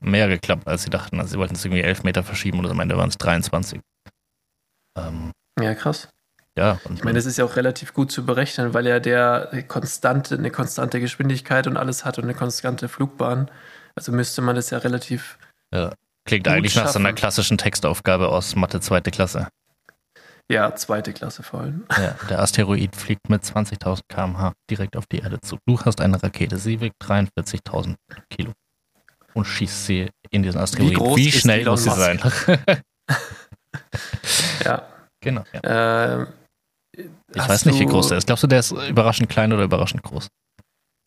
mehr geklappt, als sie dachten. Also sie wollten es irgendwie elf Meter verschieben und am Ende waren es 23. Ähm, Ja, krass. ja, Ich meine, das ist ja auch relativ gut zu berechnen, weil ja der konstante, eine konstante Geschwindigkeit und alles hat und eine konstante Flugbahn. Also müsste man das ja relativ. Klingt gut eigentlich nach so einer schaffen. klassischen Textaufgabe aus Mathe zweite Klasse. Ja, zweite Klasse vor allem. Ja, der Asteroid fliegt mit 20.000 km/h direkt auf die Erde zu. Du hast eine Rakete, sie wiegt 43.000 Kilo und schießt sie in diesen Asteroid. groß Wie ist schnell muss sie sein? Ja. genau. Ja. Ähm, Ich weiß nicht, wie groß der ist. Glaubst du, der ist überraschend klein oder überraschend groß?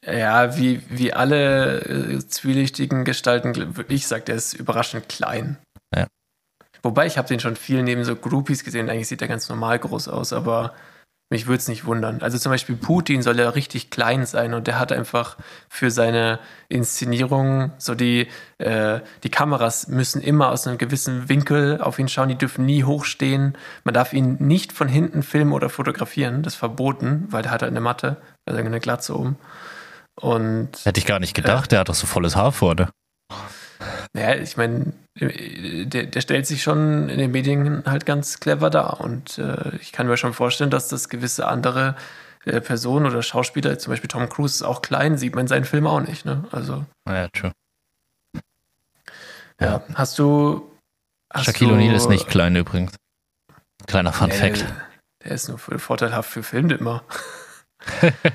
Ja, wie, wie alle äh, zwielichtigen Gestalten, gl- ich sag, der ist überraschend klein. Ja. Wobei, ich habe den schon viel neben so Groupies gesehen. Eigentlich sieht der ganz normal groß aus, aber Mich würde es nicht wundern. Also zum Beispiel Putin soll ja richtig klein sein und der hat einfach für seine Inszenierung so die, äh, die Kameras müssen immer aus einem gewissen Winkel auf ihn schauen, die dürfen nie hochstehen. Man darf ihn nicht von hinten filmen oder fotografieren, das ist verboten, weil der hat halt eine Matte, also eine Glatze oben. Und Hätte ich gar nicht gedacht, der hat doch so volles Haar vorne. naja, ich meine, der, der stellt sich schon in den Medien halt ganz clever dar. Und äh, ich kann mir schon vorstellen, dass das gewisse andere äh, Personen oder Schauspieler, zum Beispiel Tom Cruise ist auch klein, sieht man in seinen Filmen auch nicht. Ne? Also, Ja, true. ja. Hast du. Hast Shaquille O'Neal ist nicht klein übrigens. Kleiner Fun Nee, Fact. Der ist nur vorteilhaft für Filme immer.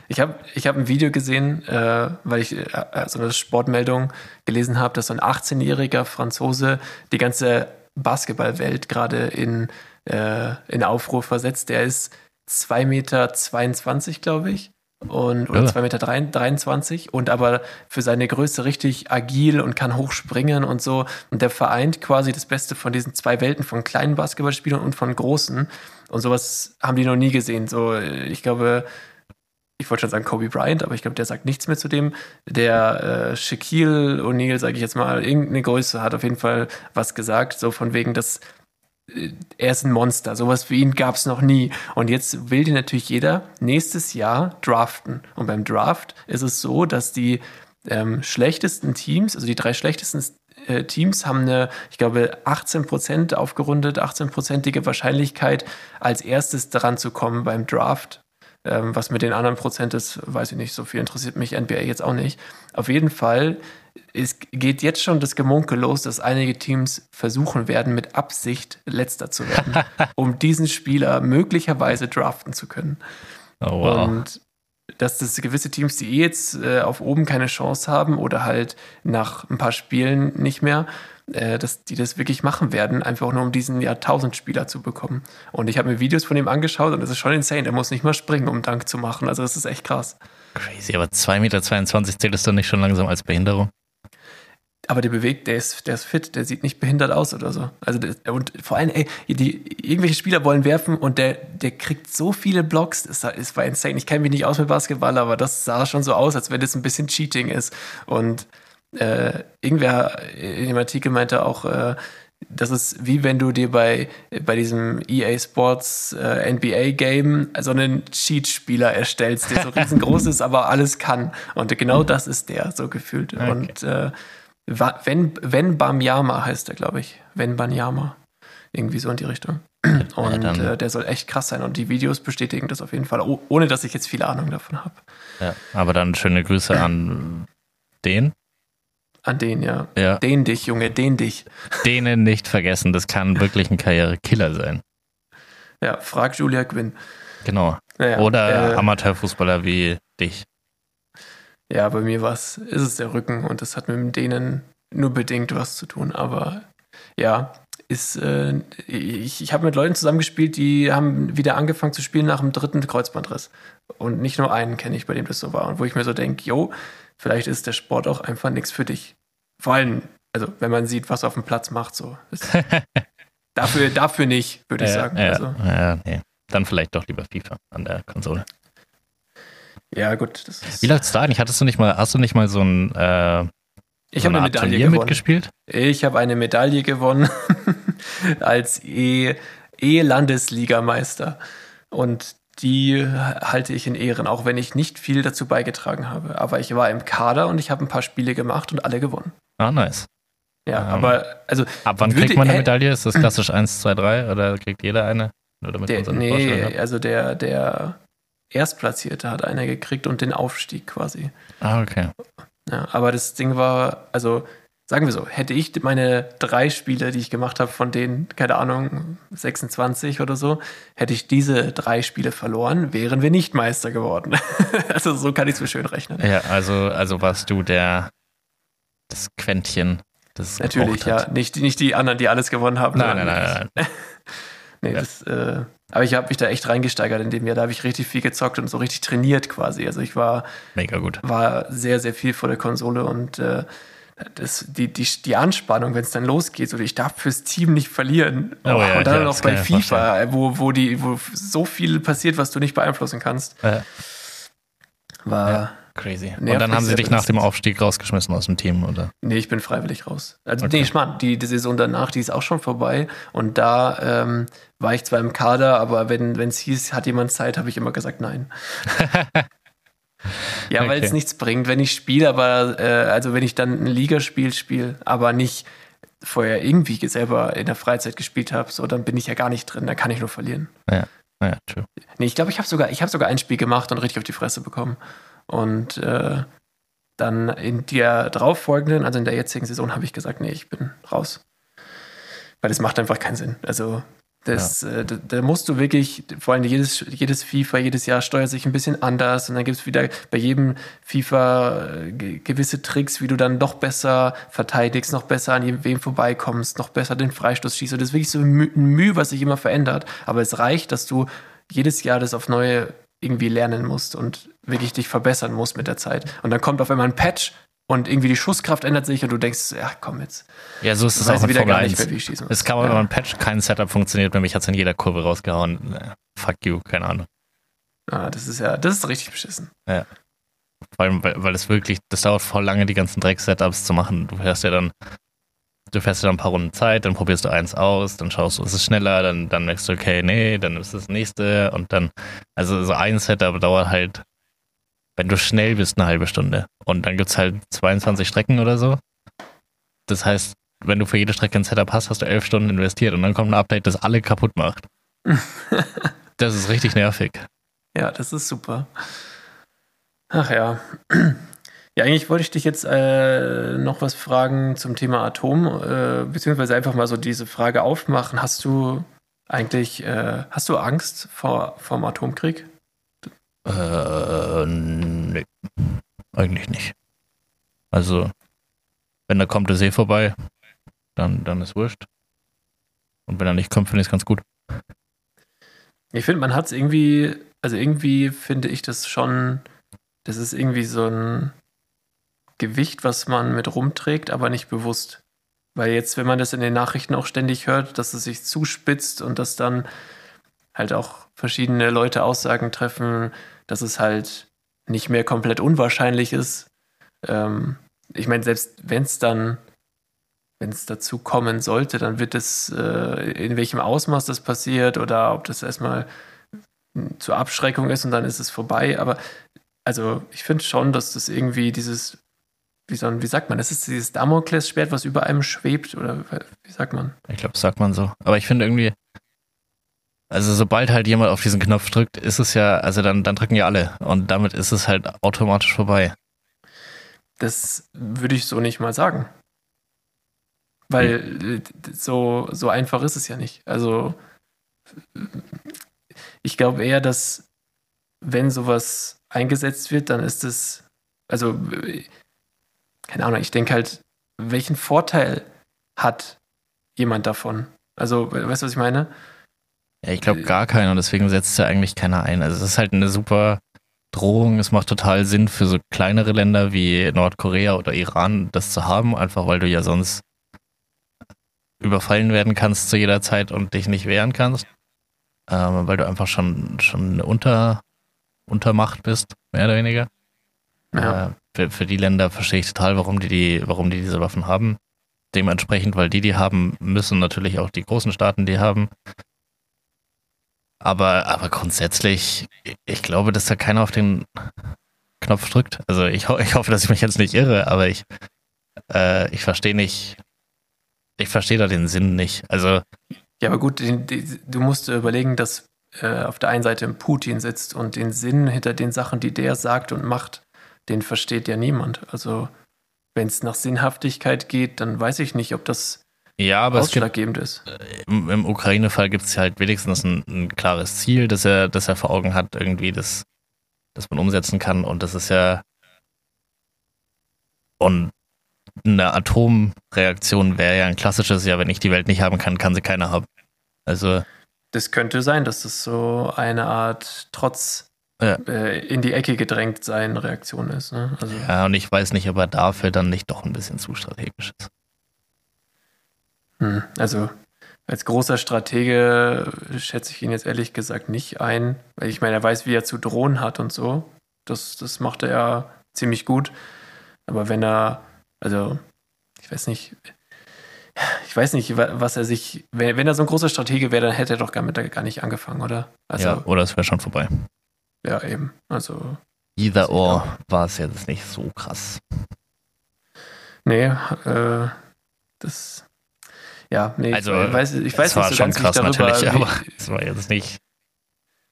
Ich habe ich hab ein Video gesehen, äh, weil ich äh, so eine Sportmeldung gelesen habe, dass so ein 18-jähriger Franzose die ganze Basketballwelt gerade in, äh, in Aufruhr versetzt. Der ist 2,22 Meter, glaube ich. Und, oder Ja. 2,23 Meter drein- 23 und aber für seine Größe richtig agil und kann hochspringen und so. Und der vereint quasi das Beste von diesen zwei Welten, von kleinen Basketballspielern und von großen. Und sowas haben die noch nie gesehen. So, äh, ich glaube, ich wollte schon sagen Kobe Bryant, aber ich glaube, der sagt nichts mehr zu dem. Der äh, Shaquille O'Neal, sage ich jetzt mal, irgendeine Größe, hat auf jeden Fall was gesagt, so von wegen, dass äh, er ist ein Monster. Sowas für ihn gab es noch nie. Und jetzt will den natürlich jeder nächstes Jahr draften. Und beim Draft ist es so, dass die ähm, schlechtesten Teams, also die drei schlechtesten äh, Teams, haben eine, ich glaube, 18% aufgerundet, 18%ige Wahrscheinlichkeit, als erstes daran zu kommen beim Draft. Ähm, was mit den anderen Prozent ist, weiß ich nicht. So viel interessiert mich NBA jetzt auch nicht. Auf jeden Fall es geht jetzt schon das Gemunkel los, dass einige Teams versuchen werden, mit Absicht letzter zu werden, um diesen Spieler möglicherweise draften zu können. Oh, wow. Und dass das gewisse Teams, die eh jetzt äh, auf oben keine Chance haben oder halt nach ein paar Spielen nicht mehr, äh, dass die das wirklich machen werden, einfach nur um diesen Jahrtausendspieler zu bekommen. Und ich habe mir Videos von ihm angeschaut und das ist schon insane. Er muss nicht mal springen, um Dank zu machen. Also das ist echt krass. Crazy, aber 2,22 Meter zählt es doch nicht schon langsam als Behinderung? Aber der bewegt, der ist, der ist fit, der sieht nicht behindert aus oder so. Also der, und vor allem, ey, die, irgendwelche Spieler wollen werfen und der, der kriegt so viele Blocks, das, das war insane. Ich kenne mich nicht aus mit Basketball, aber das sah schon so aus, als wenn das ein bisschen Cheating ist. Und äh, irgendwer in dem Artikel meinte auch, äh, das ist wie wenn du dir bei, bei diesem EA Sports äh, NBA Game so einen Cheat-Spieler erstellst, der so riesengroß ist, aber alles kann. Und genau das ist der, so gefühlt. Okay. Und äh, wenn, wenn Bamyama heißt er, glaube ich. Wenn Banyama. Irgendwie so in die Richtung. Und dann- äh, der soll echt krass sein. Und die Videos bestätigen das auf jeden Fall, oh, ohne dass ich jetzt viel Ahnung davon habe. Ja. Aber dann schöne Grüße an den. An den, ja. Ja. Den dich, Junge, den dich. Denen nicht vergessen, das kann wirklich ein Karrierekiller sein. Ja, frag Julia Quinn. Genau. Naja, Oder äh, Amateurfußballer wie dich. Ja, bei mir war's, ist es der Rücken und das hat mit denen nur bedingt was zu tun. Aber ja, ist, äh, ich, ich habe mit Leuten zusammengespielt, die haben wieder angefangen zu spielen nach dem dritten Kreuzbandriss. Und nicht nur einen kenne ich, bei dem das so war. Und wo ich mir so denke, jo, vielleicht ist der Sport auch einfach nichts für dich. Vor allem, also wenn man sieht, was er auf dem Platz macht, so. Dafür, dafür nicht, würde ich ja, sagen. Ja, Also, ja, nee. Dann vielleicht doch lieber FIFA an der Konsole. ja, gut. Wie läuft's da eigentlich? Hattest du nicht mal, hast du nicht mal so ein, äh, ich so habe eine Medaille Turnier gewonnen. mitgespielt? Ich habe eine Medaille gewonnen als E- E-Landesligameister. Und die halte ich in Ehren, auch wenn ich nicht viel dazu beigetragen habe. Aber ich war im Kader und ich habe ein paar Spiele gemacht und alle gewonnen. Ah, nice. Ja, Ähm, aber also Ab wann kriegt man eine Medaille? Ist das klassisch 1, 2, 3 oder kriegt jeder eine? Nur damit der, nee, also der, der Erstplatzierte hat eine gekriegt und den Aufstieg quasi. Ah, okay. Ja, aber das Ding war, also sagen wir so, hätte ich meine drei Spiele, die ich gemacht habe, von denen, keine Ahnung, 26 oder so, hätte ich diese drei Spiele verloren, wären wir nicht Meister geworden. also so kann ich es mir schön rechnen. Ja, also, also warst du der, das Quäntchen, das Natürlich, ja. Nicht, nicht die anderen, die alles gewonnen haben. Nein, nein, nein, nein. Nee, Ja. das, äh, aber ich habe mich da echt reingesteigert in dem Jahr. Da habe ich richtig viel gezockt und so richtig trainiert quasi. Also ich war Mega gut. war sehr, sehr viel vor der Konsole und äh, das, die, die, die Anspannung, wenn es dann losgeht, oder ich darf fürs Team nicht verlieren. Oh ja, und dann ja, noch bei FIFA, wo, wo, die, wo so viel passiert, was du nicht beeinflussen kannst. Äh, War. Crazy. Und Nervig, dann haben sie dich nach dem. Aufstieg rausgeschmissen aus dem Team, oder? Nee, ich bin freiwillig raus. Also, Okay. nee, Schmarrn, die, die Saison danach, die ist auch schon vorbei. Und da ähm, war ich zwar im Kader, aber wenn es hieß, hat jemand Zeit, habe ich immer gesagt, nein. ja, weil Okay. es nichts bringt, wenn ich spiele, aber äh, also wenn ich dann ein Ligaspiel spiele, aber nicht vorher irgendwie selber in der Freizeit gespielt habe, so dann bin ich ja gar nicht drin, dann kann ich nur verlieren. Ja, true. Nee, ich glaube, ich habe sogar, ich habe sogar ein Spiel gemacht und richtig auf die Fresse bekommen. Und äh, dann in der darauffolgenden, also in der jetzigen Saison, habe ich gesagt, nee, ich bin raus. Weil das macht einfach keinen Sinn. Also das, äh, da, da musst du wirklich, vor allem jedes, jedes FIFA, jedes Jahr steuert sich ein bisschen anders und dann gibt es wieder bei jedem FIFA äh, ge- gewisse Tricks, wie du dann noch besser verteidigst, noch besser an jedem- wem vorbeikommst, noch besser den Freistoß schießt. Und das ist wirklich so ein Mühe, was sich immer verändert. Aber es reicht, dass du jedes Jahr das auf neue irgendwie lernen musst und wirklich dich verbessern musst mit der Zeit. Und dann kommt auf einmal ein Patch und irgendwie die Schusskraft ändert sich und du denkst, ja, komm jetzt. Ja, so ist es auch in wieder Formel gar nicht 1. mehr, wie ich schießen muss. Es kann man, Ja. man Patch kein Setup funktioniert, mich hat es in jeder Kurve rausgehauen. Äh, Fuck you, keine Ahnung. Ah, das ist ja, das ist richtig beschissen. Vor allem, weil, weil es wirklich, das dauert voll lange, die ganzen Dreck-Setups zu machen. Du fährst ja dann, du fährst dann ein paar Runden Zeit, dann probierst du eins aus, dann schaust du, ist es schneller, dann, dann merkst du, okay, nee, dann ist das nächste und dann, also so ein Setup dauert halt, wenn du schnell bist, eine halbe Stunde. Und dann gibt's halt 22 Strecken oder so. Das heißt, wenn du für jede Strecke ein Setup hast, hast du elf Stunden investiert und dann kommt ein Update, das alle kaputt macht. das ist richtig nervig. Ja, das ist super. Ach ja. Ja, eigentlich wollte ich dich jetzt äh, noch was fragen zum Thema Atom, äh, beziehungsweise einfach mal so diese Frage aufmachen. Hast du eigentlich, äh, hast du Angst vor vom Atomkrieg? Äh, nee. Eigentlich nicht. Also, wenn da kommt der See vorbei, dann, dann ist wurscht. Und wenn er nicht kommt, finde ich es ganz gut. Ich finde, man hat es irgendwie, also irgendwie finde ich das schon, das ist irgendwie so ein Gewicht, was man mit rumträgt, aber nicht bewusst. Weil jetzt, wenn man das in den Nachrichten auch ständig hört, dass es sich zuspitzt und dass dann halt auch verschiedene Leute Aussagen treffen, dass es halt nicht mehr komplett unwahrscheinlich ist. Ähm, ich meine, selbst wenn es dann, wenn es dazu kommen sollte, dann wird es, äh, in welchem Ausmaß das passiert oder ob das erstmal zur Abschreckung ist und dann ist es vorbei. Aber also ich finde schon, dass das irgendwie dieses, wie, so ein, wie sagt man, das ist dieses Damoklesschwert, was über einem schwebt oder wie sagt man? Ich glaube, das sagt man so. Aber ich finde irgendwie, also sobald halt jemand auf diesen Knopf drückt, ist es ja, also dann, dann drücken ja alle. Und damit ist es halt automatisch vorbei. Das würde ich so nicht mal sagen. Weil äh, so, so einfach ist es ja nicht. Also ich glaube eher, dass wenn sowas eingesetzt wird, dann ist es, also äh, keine Ahnung, ich denke halt, welchen Vorteil hat jemand davon? Also, weißt du, was ich meine? Ja, ich glaube gar keiner und deswegen setzt ja eigentlich keiner ein. Also es ist halt eine super Drohung. Es macht total Sinn für so kleinere Länder wie Nordkorea oder Iran, das zu haben, einfach weil du ja sonst überfallen werden kannst zu jeder Zeit und dich nicht wehren kannst. Ähm, weil du einfach schon, schon eine Unter, Untermacht bist, mehr oder weniger. Ja. Äh, für, für die Länder verstehe ich total, warum die, die, warum die diese Waffen haben. Dementsprechend, weil die die haben, müssen natürlich auch die großen Staaten die haben. Aber, aber grundsätzlich, ich glaube, dass da keiner auf den Knopf drückt. Also ich, ho ich hoffe, dass ich mich jetzt nicht irre, aber ich, äh, ich verstehe nicht, ich verstehe da den Sinn nicht. Also Ja, aber gut, du musst überlegen, dass äh, auf der einen Seite Putin sitzt und den Sinn hinter den Sachen, die der sagt und macht, den versteht ja niemand. Also wenn es nach Sinnhaftigkeit geht, dann weiß ich nicht, ob das ja, aber es gibt, ausschlaggebend ist. im, im Ukraine-Fall gibt es halt wenigstens ein, ein klares Ziel, das er, das er vor Augen hat, irgendwie, das, das man umsetzen kann. Und das ist ja. Und eine Atomreaktion wäre ja ein klassisches, ja, wenn ich die Welt nicht haben kann, kann sie keiner haben. Also, Das könnte sein, dass das so eine Art ja. äh, in die Ecke gedrängt sein Reaktion ist. Ne? Also, ja, und ich weiß nicht, ob er dafür dann nicht doch ein bisschen zu strategisch ist. Hm, also als großer Stratege schätze ich ihn jetzt ehrlich gesagt nicht ein, weil ich meine, er weiß, wie er zu drohen hat und so. Das, das macht er ja ziemlich gut. Aber wenn er, also, ich weiß nicht, ich weiß nicht, was er sich, wenn, wenn er so ein großer Stratege wäre, dann hätte er doch gar, mit, gar nicht angefangen, oder? Also, ja, oder es wäre schon vorbei. Ja, eben. Also. Either or war es jetzt nicht so krass. Nee, äh, das. Ja, nee, also, ich weiß, ich weiß nicht so schon krass darüber, natürlich, aber es war jetzt nicht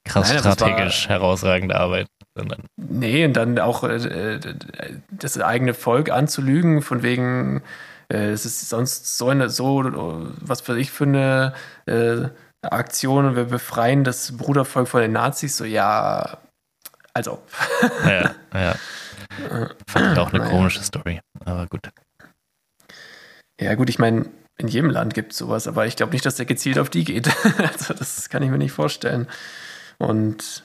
krass Nein, strategisch war, herausragende Arbeit. Sondern nee, und dann auch äh, das eigene Volk anzulügen, von wegen, äh, es ist sonst so eine, so, was für ich eine äh, Aktion und wir befreien das Brudervolk von den Nazis, so ja, als ob. ja, ja. Fand ich auch eine naja. komische Story, aber gut. Ja, gut, ich meine, in jedem Land gibt es sowas, aber ich glaube nicht, dass der gezielt auf die geht. also, das kann ich mir nicht vorstellen. Und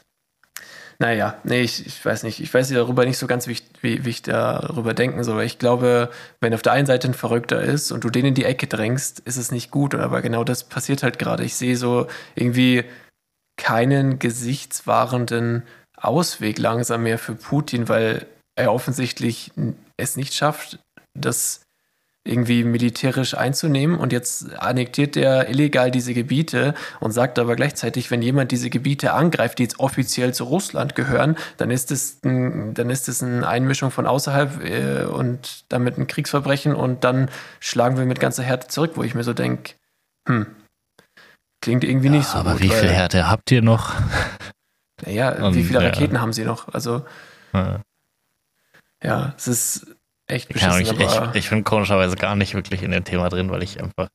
naja, nee, ich, ich weiß nicht. Ich weiß darüber nicht so ganz, wie ich, wie, wie ich darüber denken soll. Ich glaube, wenn auf der einen Seite ein Verrückter ist und du den in die Ecke drängst, ist es nicht gut. Aber genau das passiert halt gerade. Ich sehe so irgendwie keinen gesichtswahrenden Ausweg langsam mehr für Putin, weil er offensichtlich es nicht schafft, das irgendwie militärisch einzunehmen und jetzt annektiert er illegal diese Gebiete und sagt aber gleichzeitig, wenn jemand diese Gebiete angreift, die jetzt offiziell zu Russland gehören, dann ist es ein, dann ist es eine Einmischung von außerhalb äh, und damit ein Kriegsverbrechen und dann schlagen wir mit ganzer Härte zurück, wo ich mir so denke, hm, klingt irgendwie ja, nicht so aber gut. Aber wie viel Härte habt ihr noch? Naja, und, wie viele Raketen haben sie noch? Also ja. ja, es ist echt beschissen. Ich, ich, ich bin komischerweise gar nicht wirklich in dem Thema drin, weil ich einfach.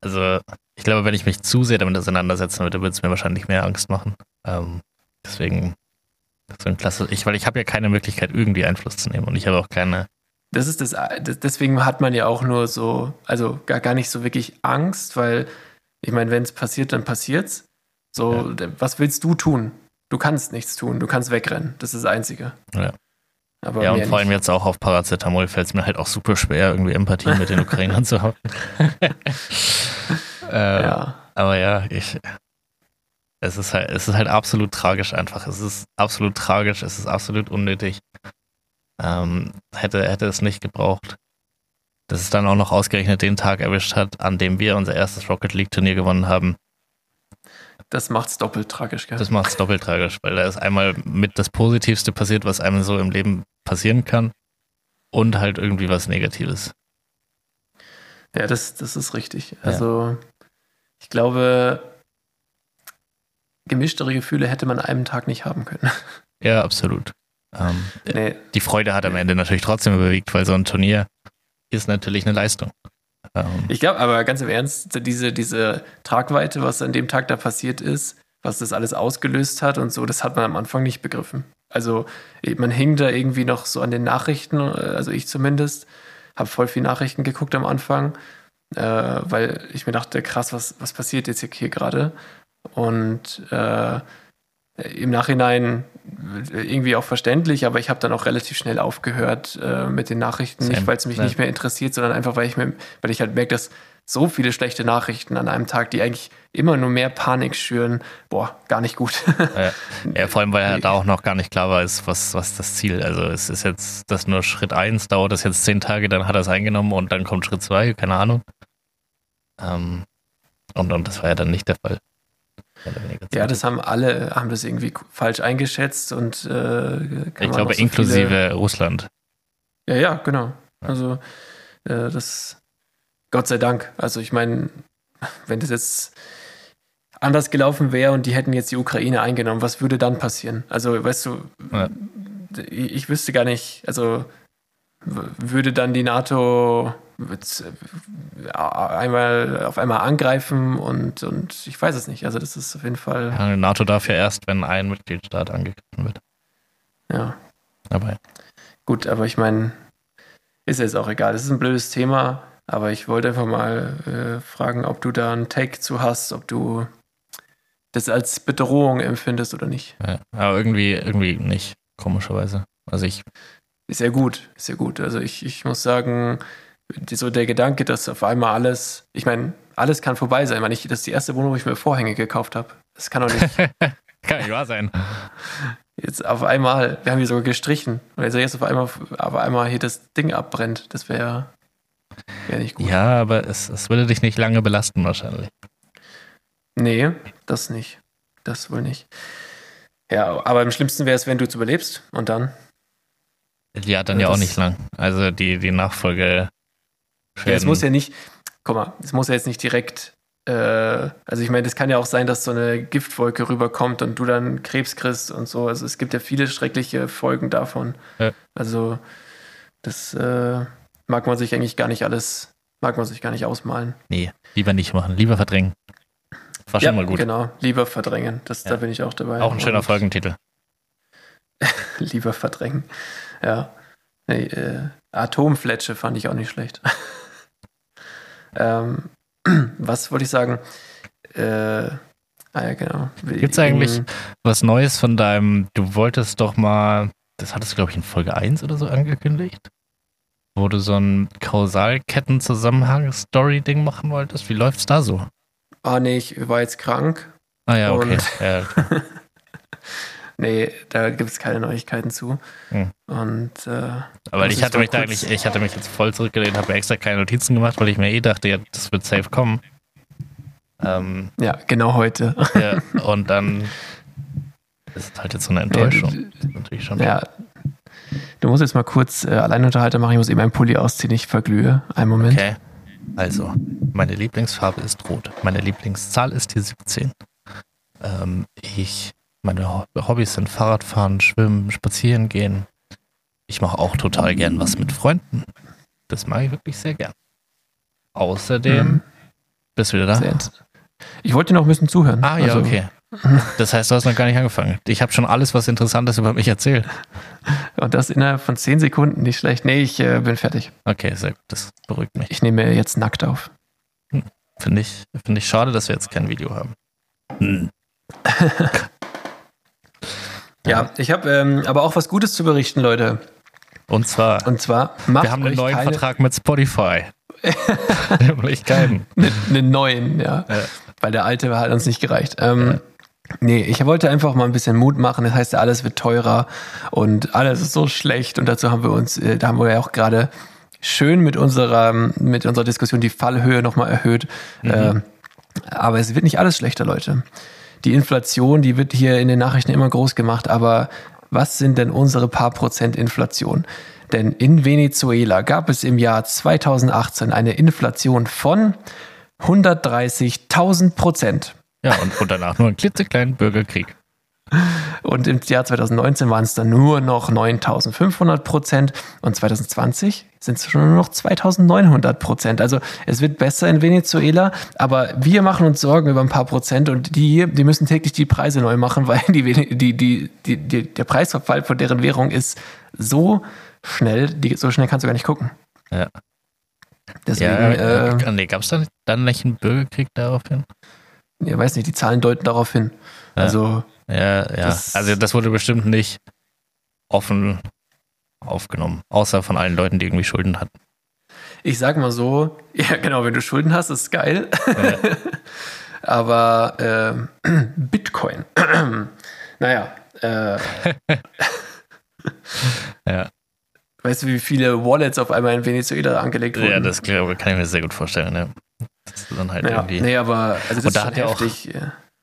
Also, ich glaube, wenn ich mich zu sehr damit auseinandersetzen würde, würde es mir wahrscheinlich mehr Angst machen. Ähm, deswegen, deswegen klasse. Ich, weil ich habe ja keine Möglichkeit, irgendwie Einfluss zu nehmen und ich habe auch keine. Das ist das, deswegen hat man ja auch nur so, also gar, gar nicht so wirklich Angst, weil ich meine, wenn es passiert, dann passiert's. So, ja. was willst du tun? Du kannst nichts tun, du kannst wegrennen. Das ist das Einzige. Ja. Aber ja, und vor allem jetzt auch auf Paracetamol fällt es mir halt auch super schwer, irgendwie Empathie mit den Ukrainern zu haben. äh, ja. Aber ja, ich. Es ist, halt, es ist halt absolut tragisch einfach. Es ist absolut tragisch, es ist absolut unnötig. Ähm, hätte, hätte es nicht gebraucht. Dass es dann auch noch ausgerechnet den Tag erwischt hat, an dem wir unser erstes Rocket League Turnier gewonnen haben. Das macht es doppelt tragisch, gell? Das macht es doppelt tragisch, weil da ist einmal mit das Positivste passiert, was einem so im Leben passieren kann und halt irgendwie was Negatives. Ja, das, das ist richtig. Also, ja. ich glaube, gemischtere Gefühle hätte man einen Tag nicht haben können. Ja, absolut. Ähm, nee. Die Freude hat am Ende natürlich trotzdem überwiegt, weil so ein Turnier ist natürlich eine Leistung. Ähm, ich glaube aber ganz im Ernst, diese, diese Tragweite, was an dem Tag da passiert ist, was das alles ausgelöst hat und so, das hat man am Anfang nicht begriffen. Also man hing da irgendwie noch so an den Nachrichten, also ich zumindest, habe voll viel Nachrichten geguckt am Anfang, äh, weil ich mir dachte, krass, was, was passiert jetzt hier gerade? Und äh, im Nachhinein irgendwie auch verständlich, aber ich habe dann auch relativ schnell aufgehört äh, mit den Nachrichten. Same. Nicht, weil es mich ja. nicht mehr interessiert, sondern einfach, weil ich mir, weil ich halt merke, dass so viele schlechte Nachrichten an einem Tag, die eigentlich immer nur mehr Panik schüren, boah, gar nicht gut. Ja, ja vor allem, weil er da auch noch gar nicht klar war, ist, was, was das Ziel. Also es ist jetzt das nur Schritt 1, dauert das jetzt zehn Tage, dann hat er es eingenommen und dann kommt Schritt 2, keine Ahnung. Ähm, und, und das war ja dann nicht der Fall. Ja, das haben alle, haben das irgendwie falsch eingeschätzt und äh, ich glaube so inklusive viele... Russland. Ja, ja, genau. Also äh, das Gott sei Dank. Also ich meine, wenn das jetzt anders gelaufen wäre und die hätten jetzt die Ukraine eingenommen, was würde dann passieren? Also, weißt du, ja. ich, ich wüsste gar nicht, also würde dann die NATO äh, einmal auf einmal angreifen und, und ich weiß es nicht. Also das ist auf jeden Fall. Ja, die NATO darf ja erst, wenn ein Mitgliedstaat angegriffen wird. Ja. Aber ja. Gut, aber ich meine, ist jetzt auch egal. Das ist ein blödes Thema, aber ich wollte einfach mal äh, fragen, ob du da einen Take zu hast, ob du das als Bedrohung empfindest oder nicht. Ja, aber irgendwie, irgendwie nicht, komischerweise. Also ich. Ist ja gut, ist ja gut. Also ich, ich muss sagen, so der Gedanke, dass auf einmal alles, ich meine, alles kann vorbei sein. Ich das ist die erste Wohnung, wo ich mir Vorhänge gekauft habe. Das kann doch nicht. kann nicht wahr sein. Jetzt auf einmal, wir haben hier sogar gestrichen. Und jetzt erst auf einmal, auf einmal hier das Ding abbrennt. Das wäre wär nicht gut. Ja, aber es, es würde dich nicht lange belasten wahrscheinlich. Nee, das nicht. Das wohl nicht. Ja, aber am schlimmsten wäre es, wenn du es überlebst und dann. Ja, dann ja, ja auch nicht lang. Also die, die Nachfolge. Ja, es muss ja nicht, guck mal, es muss ja jetzt nicht direkt, äh, also ich meine, es kann ja auch sein, dass so eine Giftwolke rüberkommt und du dann Krebs kriegst und so. Also es gibt ja viele schreckliche Folgen davon. Ja. Also das äh, mag man sich eigentlich gar nicht alles, mag man sich gar nicht ausmalen. Nee, lieber nicht machen, lieber verdrängen. War schon ja, mal gut. Genau, lieber verdrängen. Das. Da bin ich auch dabei. Auch ein schöner Folgentitel. lieber verdrängen. Ja. Hey, äh, Atomfletsche fand ich auch nicht schlecht. ähm, was wollte ich sagen? Äh, ah ja, genau. Gibt es eigentlich was Neues von deinem, du wolltest doch mal, das hattest du, glaube ich, in Folge 1 oder so angekündigt? Wo du so ein Kausalketten-Zusammenhang-Story-Ding machen wolltest? Wie läuft's da so? Ah, nee, ich war jetzt krank. Ah ja, okay. Ja. nee, da gibt es keine Neuigkeiten zu. Hm. Und äh, aber ich hatte mich da eigentlich, ich hatte mich jetzt voll zurückgelehnt, habe extra keine Notizen gemacht, weil ich mir eh dachte, ja, das wird safe kommen. Ähm, ja, genau heute. ja, und dann ist es halt jetzt so eine Enttäuschung. Ja, natürlich schon. Ja. Du musst jetzt mal kurz äh, Alleinunterhalter machen, ich muss eben einen Pulli ausziehen, ich verglühe. Einen Moment. Okay. Also, meine Lieblingsfarbe ist rot. Meine Lieblingszahl ist die 17. Ähm, ich, meine Hobbys sind Fahrradfahren, Schwimmen, Spazieren gehen. Ich mache auch total gern was mit Freunden. Das mache ich wirklich sehr gern. Außerdem, mhm. bist du wieder da? Sehr ich wollte dir noch ein bisschen zuhören. Ah, ja, also, okay. Das heißt, du hast noch gar nicht angefangen. Ich habe schon alles, was Interessantes über mich erzählt. Und das innerhalb von zehn Sekunden, nicht schlecht. Nee, ich äh, bin fertig. Okay, sehr gut. Das beruhigt mich. Ich nehme jetzt nackt auf. Hm. Finde ich, find ich schade, dass wir jetzt kein Video haben. Hm. ja, ich habe ähm, aber auch was Gutes zu berichten, Leute. Und zwar, Und zwar wir haben einen neuen keine... Vertrag mit Spotify. Nämlich keinen. Einen neuen, ja. ja. Weil der alte hat uns nicht gereicht. Ähm, ja. Nee, ich wollte einfach mal ein bisschen Mut machen. Das heißt, alles wird teurer und alles ist so schlecht. Und dazu haben wir uns, äh, da haben wir ja auch gerade schön mit unserer, mit unserer Diskussion die Fallhöhe nochmal erhöht. Mhm. Äh, aber es wird nicht alles schlechter, Leute. Die Inflation, die wird hier in den Nachrichten immer groß gemacht. Aber was sind denn unsere paar Prozent Inflation? Denn in Venezuela gab es im Jahr 2018 eine Inflation von 130.000 Prozent. Ja, und, und danach nur einen klitzekleinen Bürgerkrieg. Und im Jahr 2019 waren es dann nur noch 9500 Prozent und 2020 sind es schon nur noch 2900 Prozent. Also es wird besser in Venezuela, aber wir machen uns Sorgen über ein paar Prozent und die, die müssen täglich die Preise neu machen, weil die, die, die, die, der Preisverfall von deren Währung ist so schnell, so schnell kannst du gar nicht gucken. Ja. Deswegen, ja, äh, nee, gab es dann, dann nicht einen Bürgerkrieg daraufhin? Ja, weiß nicht, die Zahlen deuten darauf hin. Ja. Also. Ja, ja. Das, also das wurde bestimmt nicht offen aufgenommen, außer von allen Leuten, die irgendwie Schulden hatten. Ich sag mal so, ja genau, wenn du Schulden hast, ist geil. Ja. Aber äh, Bitcoin, naja. Äh, ja. Weißt du, wie viele Wallets auf einmal in Venezuela angelegt wurden? Ja, das kann ich mir sehr gut vorstellen. Ja. Das ist dann halt ja, irgendwie. Nee, aber also das und da hat ja. Auch,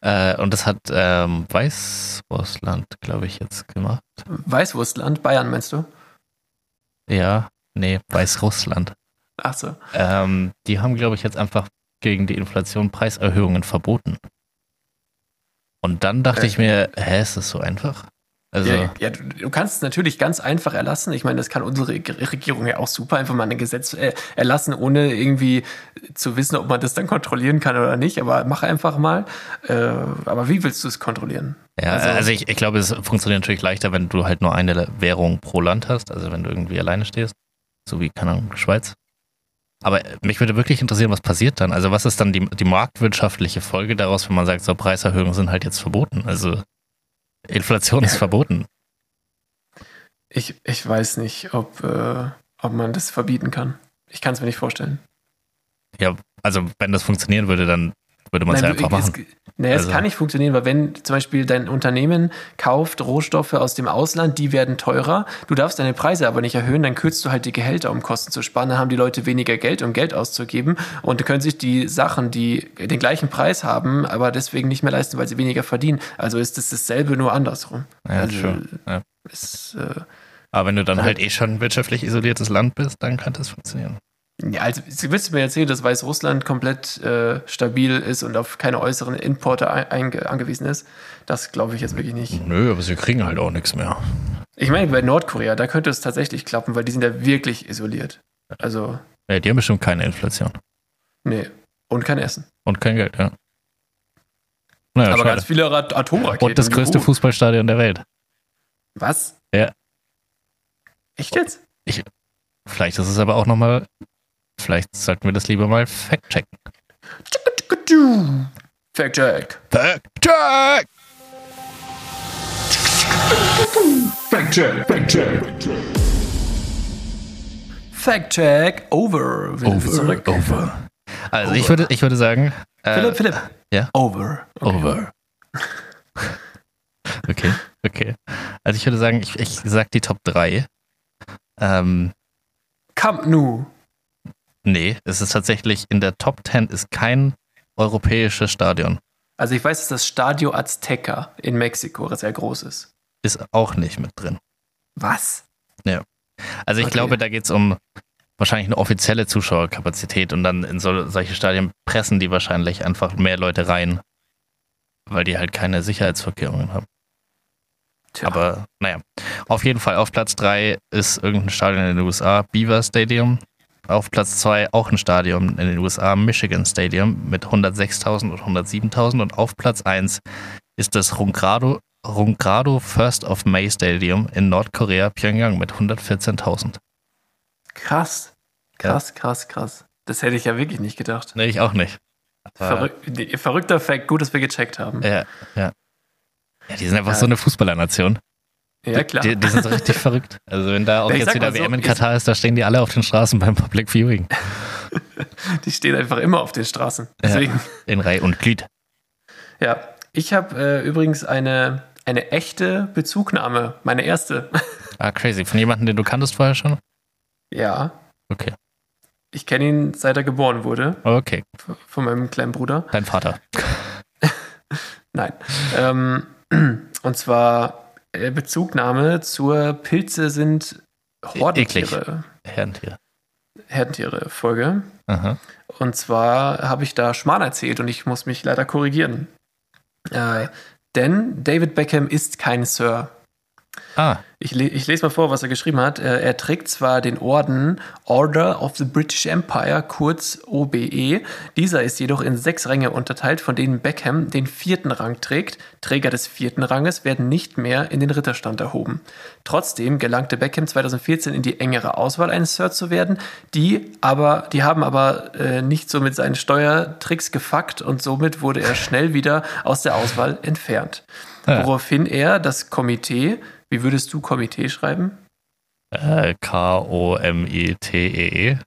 äh, und das hat ähm, Weißrussland, glaube ich, jetzt gemacht. Weißrussland? Bayern meinst du? Ja, nee, Weißrussland. Ach so. Ähm, die haben, glaube ich, jetzt einfach gegen die Inflation Preiserhöhungen verboten. Und dann dachte äh. ich mir, hä, ist das so einfach? Also ja, ja du, du, kannst es natürlich ganz einfach erlassen. Ich meine, das kann unsere Regierung ja auch super einfach mal ein Gesetz äh, erlassen, ohne irgendwie zu wissen, ob man das dann kontrollieren kann oder nicht. Aber mach einfach mal. Äh, aber wie willst du es kontrollieren? Ja, also, also ich, ich glaube, es funktioniert natürlich leichter, wenn du halt nur eine Währung pro Land hast. Also wenn du irgendwie alleine stehst, so wie, keine Ahnung, Schweiz. Aber mich würde wirklich interessieren, was passiert dann? Also was ist dann die, die marktwirtschaftliche Folge daraus, wenn man sagt, so Preiserhöhungen sind halt jetzt verboten? Also Inflation ist verboten. Ich, ich weiß nicht, ob, äh, ob man das verbieten kann. Ich kann es mir nicht vorstellen. Ja, also wenn das funktionieren würde, dann würde man es ja einfach machen. Es, nee, also. es kann nicht funktionieren, weil wenn zum Beispiel dein Unternehmen kauft Rohstoffe aus dem Ausland, die werden teurer, du darfst deine Preise aber nicht erhöhen, dann kürzt du halt die Gehälter, um Kosten zu sparen, dann haben die Leute weniger Geld, um Geld auszugeben und können sich die Sachen, die den gleichen Preis haben, aber deswegen nicht mehr leisten, weil sie weniger verdienen. Also ist es dasselbe, nur andersrum. Ja, also, schon. Ja. Ist, äh, aber wenn du dann halt eh schon ein wirtschaftlich isoliertes Land bist, dann kann das funktionieren. Ja, also willst du mir erzählen, dass Weißrussland komplett äh, stabil ist und auf keine äußeren Importe angewiesen ist? Das glaube ich jetzt wirklich nicht. Nö, aber sie kriegen halt auch nichts mehr. Ich meine, bei Nordkorea, da könnte es tatsächlich klappen, weil die sind ja wirklich isoliert. Also. Ja, die haben bestimmt keine Inflation. Nee. Und kein Essen. Und kein Geld, ja. Naja, aber schade. ganz viele Atomraketen. Und das größte uh. Fußballstadion der Welt. Was? Ja. Echt jetzt? Ich, vielleicht ist es aber auch nochmal Vielleicht sollten wir das lieber mal fact-checken. Fact-check. Fact-check. Fact-check. Fact-check. Fact-check over. Over. Over. Also over. ich würde, ich würde sagen. Äh, Philipp, Philipp. Ja. Over. Okay. Over. okay, okay. Also ich würde sagen, ich, ich sag die Top 3. Ähm, Camp Nou. Nee, es ist tatsächlich in der Top 10 ist kein europäisches Stadion. Also ich weiß, dass das Stadio Azteca in Mexiko sehr groß ist. Ist auch nicht mit drin. Was? Ja. Also ich okay. glaube, da geht es um wahrscheinlich eine offizielle Zuschauerkapazität und dann in so, solche Stadien pressen die wahrscheinlich einfach mehr Leute rein, weil die halt keine Sicherheitsvorkehrungen haben. Tja. Aber naja, auf jeden Fall auf Platz 3 ist irgendein Stadion in den USA, Beaver Stadium. Auf Platz 2 auch ein Stadion in den USA, Michigan Stadium mit 106.000 und 107.000. Und auf Platz 1 ist das Rungrado, Rungrado First of May Stadium in Nordkorea, Pyongyang mit 114.000. Krass. Krass, krass, krass. Das hätte ich ja wirklich nicht gedacht. Nee, ich auch nicht. Verrück, verrückter Fact, gut, dass wir gecheckt haben. Ja, ja. Ja, die sind einfach ja. so eine Fußballernation. Ja, klar. Die, die sind so richtig verrückt. Also wenn da auch jetzt wieder WM so, in Katar ist, da stehen die alle auf den Straßen beim Public Viewing. die stehen einfach immer auf den Straßen. Deswegen. Ja, in Reihe und Glied. Ja, ich habe äh, übrigens eine, eine echte Bezugnahme, meine erste. Ah, crazy. Von jemandem, den du kanntest vorher schon? Ja. Okay. Ich kenne ihn, seit er geboren wurde. Okay. Von meinem kleinen Bruder. Dein Vater. Nein. Ähm, und zwar Bezugnahme zur Pilze sind Hordentiere. Herdentiere. Herdentiere-Folge. Und zwar habe ich da Schmarrn erzählt und ich muss mich leider korrigieren. Äh, denn David Beckham ist kein Sir. Ah. Ich, le ich, lese mal vor, was er geschrieben hat. Er, er, trägt zwar den Orden Order of the British Empire, kurz OBE. Dieser ist jedoch in sechs Ränge unterteilt, von denen Beckham den vierten Rang trägt. Träger des vierten Ranges werden nicht mehr in den Ritterstand erhoben. Trotzdem gelangte Beckham 2014 in die engere Auswahl, ein Sir zu werden. Die aber, die haben aber äh, nicht so mit seinen Steuertricks gefuckt und somit wurde er schnell wieder aus der Auswahl entfernt. Ja. Woraufhin er das Komitee wie würdest du Komitee schreiben? Äh, K-O-M-I-T-E-E. -E.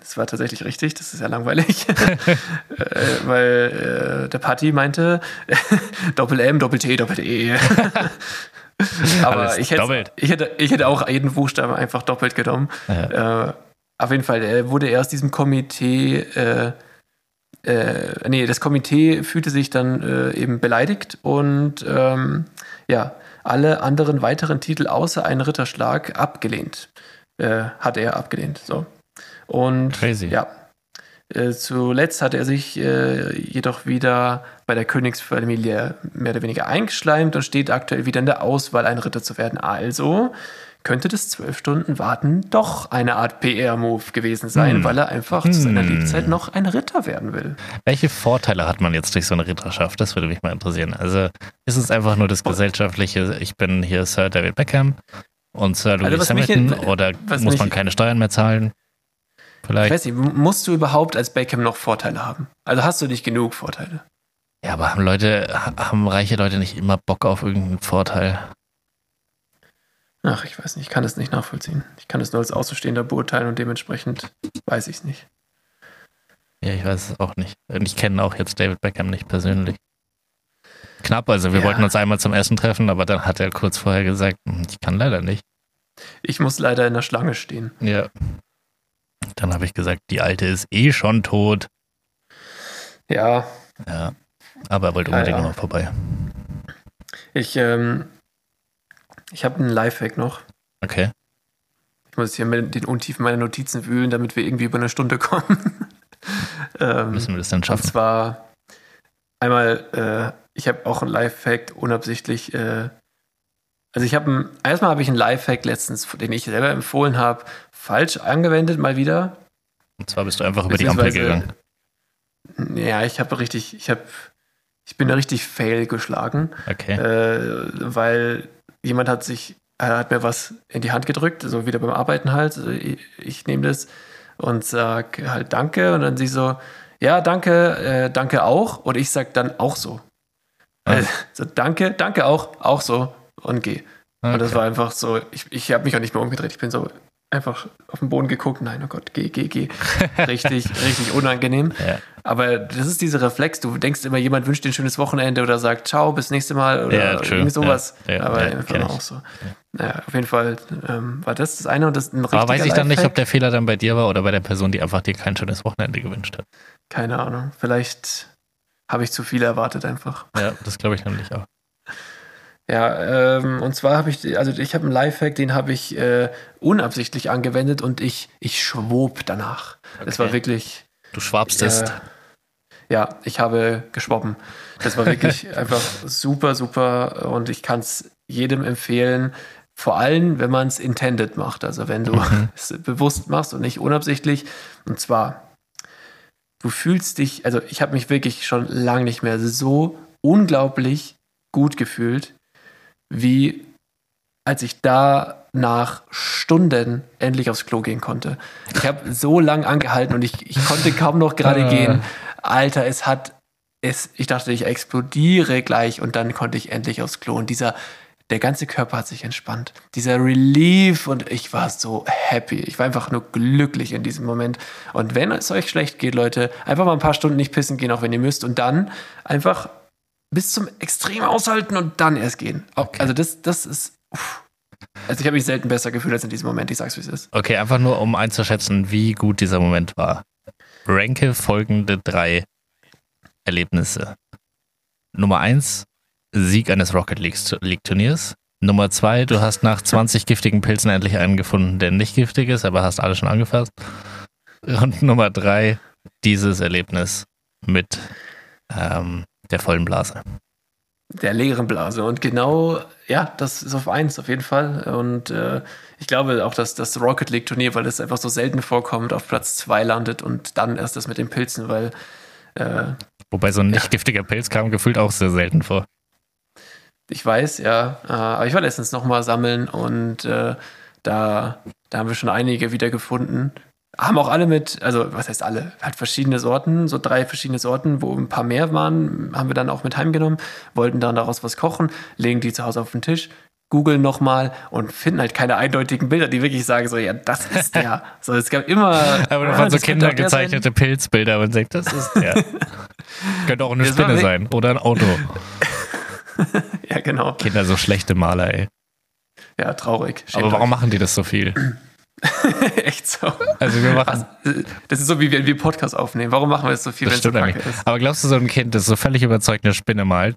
Das war tatsächlich richtig, das ist ja langweilig. äh, weil äh, der Party meinte Doppel M, Doppel T, Doppel E. Aber ich hätte, ich, hätte, ich hätte auch jeden Buchstaben einfach doppelt genommen. Ja. Äh, auf jeden Fall äh, wurde er aus diesem Komitee, äh, äh, nee, das Komitee fühlte sich dann äh, eben beleidigt und ähm, ja, alle anderen weiteren Titel außer einen Ritterschlag abgelehnt. Äh, hat er abgelehnt. So. Und Crazy. ja. Äh, zuletzt hat er sich äh, jedoch wieder bei der Königsfamilie mehr oder weniger eingeschleimt und steht aktuell wieder in der Auswahl, ein Ritter zu werden. Also könnte das zwölf Stunden Warten doch eine Art PR-Move gewesen sein, hm. weil er einfach hm. zu seiner hm. Lebzeit noch ein Ritter werden will. Welche Vorteile hat man jetzt durch so eine Ritterschaft? Das würde mich mal interessieren. Also ist es einfach nur das gesellschaftliche, ich bin hier Sir David Beckham und Sir Louis also Hamilton oder muss man keine Steuern mehr zahlen? Ich vielleicht. weiß nicht, musst du überhaupt als Beckham noch Vorteile haben? Also hast du nicht genug Vorteile? Ja, aber haben Leute, haben reiche Leute nicht immer Bock auf irgendeinen Vorteil? Ach, ich weiß nicht, ich kann es nicht nachvollziehen. Ich kann es nur als Außenstehender beurteilen und dementsprechend weiß ich es nicht. Ja, ich weiß es auch nicht. Und ich kenne auch jetzt David Beckham nicht persönlich. Knapp, also wir Ja. wollten uns einmal zum Essen treffen, aber dann hat er kurz vorher gesagt, "Hm, ich kann leider nicht. Ich muss leider in der Schlange stehen. Ja. Dann habe ich gesagt, die Alte ist eh schon tot. Ja, Ja. Aber er wollte Ja, unbedingt ja. noch vorbei. ich, ähm, ich habe einen Lifehack noch. Okay. Ich muss hier mit den Untiefen meiner Notizen wühlen, damit wir irgendwie über eine Stunde kommen. ähm, Müssen wir das Und schaffen? zwar einmal, äh, ich habe auch einen Lifehack unabsichtlich. Äh, also ich habe erstmal habe ich einen Lifehack letztens, den ich selber empfohlen habe, falsch angewendet mal wieder. Und zwar bist du einfach über die Ampel gegangen. Ja, ich habe richtig, ich habe, ich bin da richtig fail geschlagen, Okay. äh, weil jemand hat sich, äh, hat mir was in die Hand gedrückt, so wieder beim Arbeiten halt. Also ich, ich nehme das und sag halt Danke und dann sie so, ja, danke, äh, danke auch. Und ich sag dann auch so. Also, so danke, danke auch, auch so und geh. Und das Okay. war einfach so, ich, ich habe mich auch nicht mehr umgedreht. Ich bin so einfach auf den Boden geguckt. Nein, oh Gott, geh, geh, geh. Richtig, richtig unangenehm. Ja. Aber das ist dieser Reflex. Du denkst immer, jemand wünscht dir ein schönes Wochenende oder sagt Ciao, bis nächste Mal oder Ja, irgendwie sowas. Ja, Aber ja, einfach auch so. Naja, auf jeden Fall ähm, war das das eine und das ein Aber weiß richtiger ich dann nicht, ob der Fehler dann bei dir war oder bei der Person, die einfach dir kein schönes Wochenende gewünscht hat. Keine Ahnung. Vielleicht habe ich zu viel erwartet einfach. Ja, das glaube ich nämlich auch. Ja, ähm, und zwar habe ich, also ich habe einen Lifehack, den habe ich äh, unabsichtlich angewendet und ich, ich schwob danach. Es war Okay. wirklich, Du schwabstest. Äh, ja, ich habe geschwobben. Das war wirklich einfach super, super und ich kann es jedem empfehlen. Vor allem, wenn man es intended macht, also wenn du Mhm. es bewusst machst und nicht unabsichtlich. Und zwar, du fühlst dich, also ich habe mich wirklich schon lange nicht mehr so unglaublich gut gefühlt, wie als ich da nach Stunden endlich aufs Klo gehen konnte. Ich habe so lang angehalten und ich, ich konnte kaum noch gerade Ah. gehen. Alter, es hat, es, ich dachte, ich explodiere gleich und dann konnte ich endlich aufs Klo. Und dieser, der ganze Körper hat sich entspannt. Dieser Relief und ich war so happy. Ich war einfach nur glücklich in diesem Moment. Und wenn es euch schlecht geht, Leute, einfach mal ein paar Stunden nicht pissen gehen, auch wenn ihr müsst. Und dann einfach bis zum Extrem aushalten und dann erst gehen. Okay. Also das, das ist. Uff. Also ich habe mich selten besser gefühlt als in diesem Moment. Ich sag's wie es ist. Okay, einfach nur um einzuschätzen, wie gut dieser Moment war. Ranke folgende drei Erlebnisse. Nummer eins, Sieg eines Rocket League Turniers. Nummer zwei, du hast nach 20 giftigen Pilzen endlich einen gefunden, der nicht giftig ist, aber hast alle schon angefasst. Und Nummer drei, dieses Erlebnis mit ähm, der vollen Blase. Der leeren Blase. Und genau, ja, das ist auf eins auf jeden Fall. Und äh, ich glaube auch, dass das Rocket League Turnier, weil es einfach so selten vorkommt, auf Platz zwei landet und dann erst das mit den Pilzen, weil äh, Wobei so ein nicht giftiger Pilz kam gefühlt auch sehr selten vor. ich weiß, ja, äh, aber ich war letztens nochmal sammeln und äh, da, da haben wir schon einige wieder gefunden. Haben auch alle mit, also was heißt alle, halt verschiedene Sorten, so drei verschiedene Sorten, wo ein paar mehr waren, haben wir dann auch mit heimgenommen, wollten dann daraus was kochen, legen die zu Hause auf den Tisch, googeln nochmal und finden halt keine eindeutigen Bilder, die wirklich sagen so, ja, das ist der. so, es gab immer... Aber da ah, waren so das auch der sein. kindergezeichnete Pilzbilder und sagt, das ist der. Könnte auch eine Das Spinne sein oder ein Auto. Ja, genau. Kinder, so schlechte Maler, ey. Ja, traurig. Schämt Aber warum machen die das so viel? Echt so. Also wir machen, Das ist so, wie wenn wir Podcast aufnehmen. Warum machen wir das so viel, das wenn es ist? Aber glaubst du, so ein Kind, das so völlig überzeugt eine Spinne malt,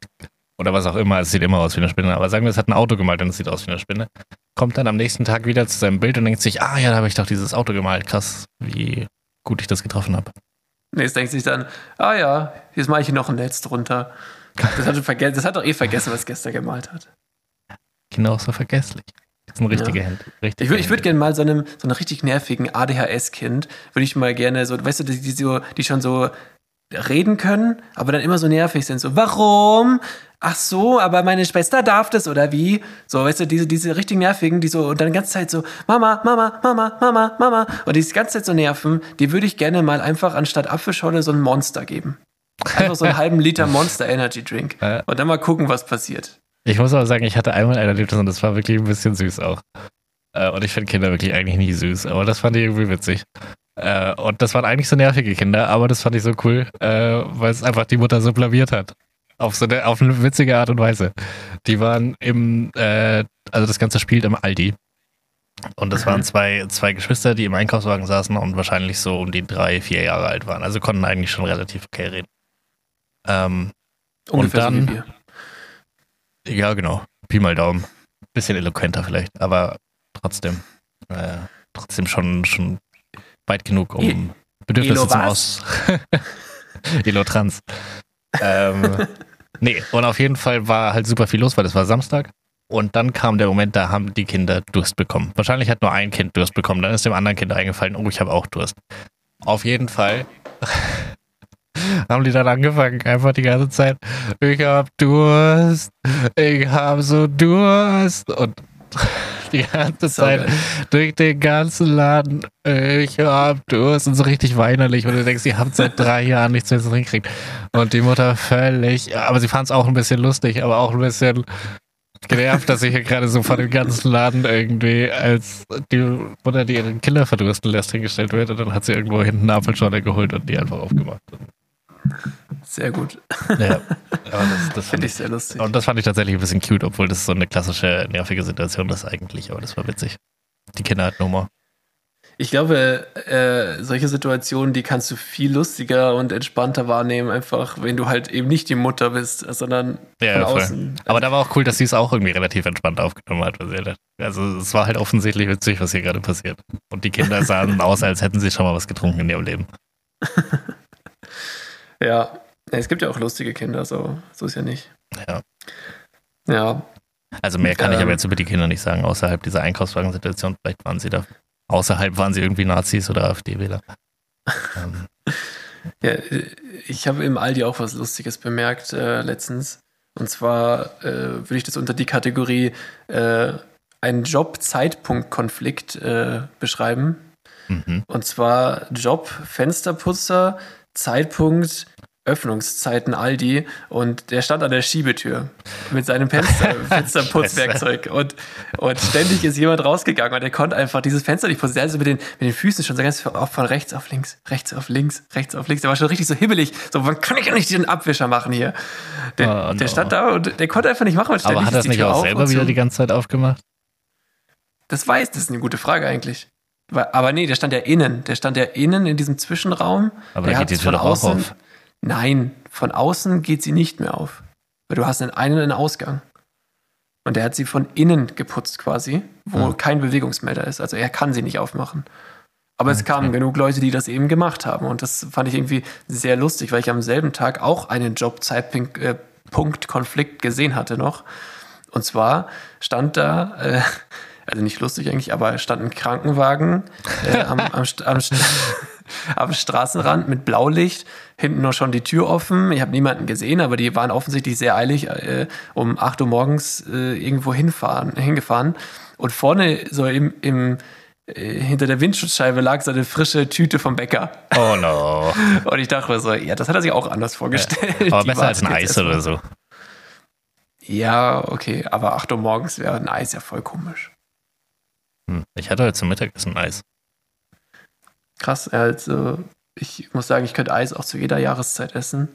oder was auch immer, es sieht immer aus wie eine Spinne, aber sagen wir, es hat ein Auto gemalt und es sieht aus wie eine Spinne, kommt dann am nächsten Tag wieder zu seinem Bild und denkt sich, ah ja, da habe ich doch dieses Auto gemalt, krass, wie gut ich das getroffen habe. Nee, es denkt sich dann, ah ja, jetzt mache ich hier noch ein Netz drunter. Das hat, schon das hat doch eh vergessen, was es gestern gemalt hat. Kinder auch so vergesslich. Das sind richtige Ja. Hände. Richtige Ich würde würd gerne mal so einem, so einem richtig nervigen ADHS-Kind, würde ich mal gerne so, weißt du, die, die, so, die schon so reden können, aber dann immer so nervig sind. So, warum? ach so, aber meine Schwester darf das oder wie? So, weißt du, diese, diese richtig nervigen, die so, und dann die ganze Zeit so, Mama, Mama, Mama, Mama, Mama, und die die ganze Zeit so nerven, die würde ich gerne mal einfach anstatt Apfelschorle so ein Monster geben. Einfach so einen halben Liter Monster Energy Drink. Und dann mal gucken, was passiert. Ich muss aber sagen, ich hatte einmal ein Erlebnis und das war wirklich ein bisschen süß auch. Äh, Und ich finde Kinder wirklich eigentlich nie süß, aber das fand ich irgendwie witzig. Äh, Und das waren eigentlich so nervige Kinder, aber das fand ich so cool, äh, weil es einfach die Mutter so blamiert hat. Auf so eine, auf eine witzige Art und Weise. Die waren im, äh, also das Ganze spielt im Aldi. Und das waren zwei, zwei Geschwister, die im Einkaufswagen saßen und wahrscheinlich so um die drei, vier Jahre alt waren. Also konnten eigentlich schon relativ okay reden. Ähm, Ungefähr dann- so. Ja, genau. Pi mal Daumen. Bisschen eloquenter vielleicht, aber trotzdem. Äh, trotzdem schon, schon weit genug, um I- Bedürfnisse zum? Aus. Elo Trans. ähm, nee, und auf jeden Fall war halt super viel los, weil es war Samstag. Und dann kam der Moment, da haben die Kinder Durst bekommen. Wahrscheinlich hat nur ein Kind Durst bekommen. Dann ist dem anderen Kind eingefallen, oh, ich habe auch Durst. Auf jeden Fall haben die dann angefangen, einfach die ganze Zeit, ich hab Durst, ich hab so Durst. Und die ganze Zeit durch den ganzen Laden, ich hab Durst und so richtig weinerlich. Und du denkst, ihr habt seit drei Jahren nichts mehr zu trinken gekriegt. Und die Mutter völlig, aber sie fand es auch ein bisschen lustig, aber auch ein bisschen genervt, dass ich hier gerade so vor dem ganzen Laden irgendwie als die Mutter, die ihren Kinder verdursten lässt, hingestellt wird. Und dann hat sie irgendwo hinten eine Apfelschorle geholt und die einfach aufgemacht. Sehr gut. Ja, das, das Finde ich sehr lustig. und das fand ich tatsächlich ein bisschen cute, obwohl das so eine klassische nervige Situation ist eigentlich, aber das war witzig. Die Kinder hatten Humor. Ich glaube, äh, solche Situationen, die kannst du viel lustiger und entspannter wahrnehmen, einfach, wenn du halt eben nicht die Mutter bist, sondern Ja, von voll. außen. Aber da war auch cool, dass sie es auch irgendwie relativ entspannt aufgenommen hat. Also es war halt offensichtlich witzig, was hier gerade passiert. Und die Kinder sahen aus, als hätten sie schon mal was getrunken in ihrem Leben. Ja. es gibt ja auch lustige Kinder, so, so ist ja nicht. Ja. Ja, Also mehr kann ich Ähm. aber jetzt über die Kinder nicht sagen, außerhalb dieser Einkaufswagensituation. Vielleicht waren sie da. Außerhalb waren sie irgendwie Nazis oder AfD-Wähler. ähm, Ja, ich habe im Aldi auch was Lustiges bemerkt äh, letztens. Und zwar äh, würde ich das unter die Kategorie äh, einen Job-Zeitpunkt-Konflikt äh, beschreiben. mhm. Und zwar Job Fensterputzer, Zeitpunkt Öffnungszeiten Aldi und der stand an der Schiebetür mit seinem Fenster, Fensterputzwerkzeug und, und ständig ist jemand rausgegangen und er konnte einfach dieses Fenster nicht putzen. Der hat so mit den, mit den Füßen schon so ganz von von rechts auf links, rechts auf links, rechts auf links. Der war schon richtig so hibbelig. So, wann kann ich ja nicht diesen Abwischer machen hier? Der, Oh, der no. stand da und der konnte einfach nicht machen. Aber ständig hat er die nicht auch selber wieder die ganze Zeit aufgemacht? Das weiß, das ist eine gute Frage eigentlich. Aber nee, der stand ja innen. Der stand ja innen in diesem Zwischenraum. Aber der da geht die Tür doch auch auf. Nein, von außen geht sie nicht mehr auf. Weil du hast einen Ein- und einen Ausgang. Und der hat sie von innen geputzt quasi, wo Hm. kein Bewegungsmelder ist. Also er kann sie nicht aufmachen. Aber es Okay. kamen genug Leute, die das eben gemacht haben. Und das fand ich irgendwie sehr lustig, weil ich am selben Tag auch einen Job-Zeitpunkt-Konflikt gesehen hatte noch. Und zwar stand da, äh, also nicht lustig eigentlich, aber stand ein Krankenwagen äh, am, am, am, am Straßenrand mit Blaulicht, hinten noch schon die Tür offen. Ich habe niemanden gesehen, aber die waren offensichtlich sehr eilig äh, um 8 Uhr morgens äh, irgendwo hinfahren, hingefahren. Und vorne so im, im äh, hinter der Windschutzscheibe lag so eine frische Tüte vom Bäcker. Oh no. Und ich dachte mir so, ja, das hat er sich auch anders vorgestellt. Aber Die besser als ein Eis oder so. Ja, okay, aber 8 Uhr morgens wäre ein Eis ja voll komisch. Hm. Ich hatte heute zum Mittagessen Eis. Krass, also ich muss sagen, ich könnte Eis auch zu jeder Jahreszeit essen.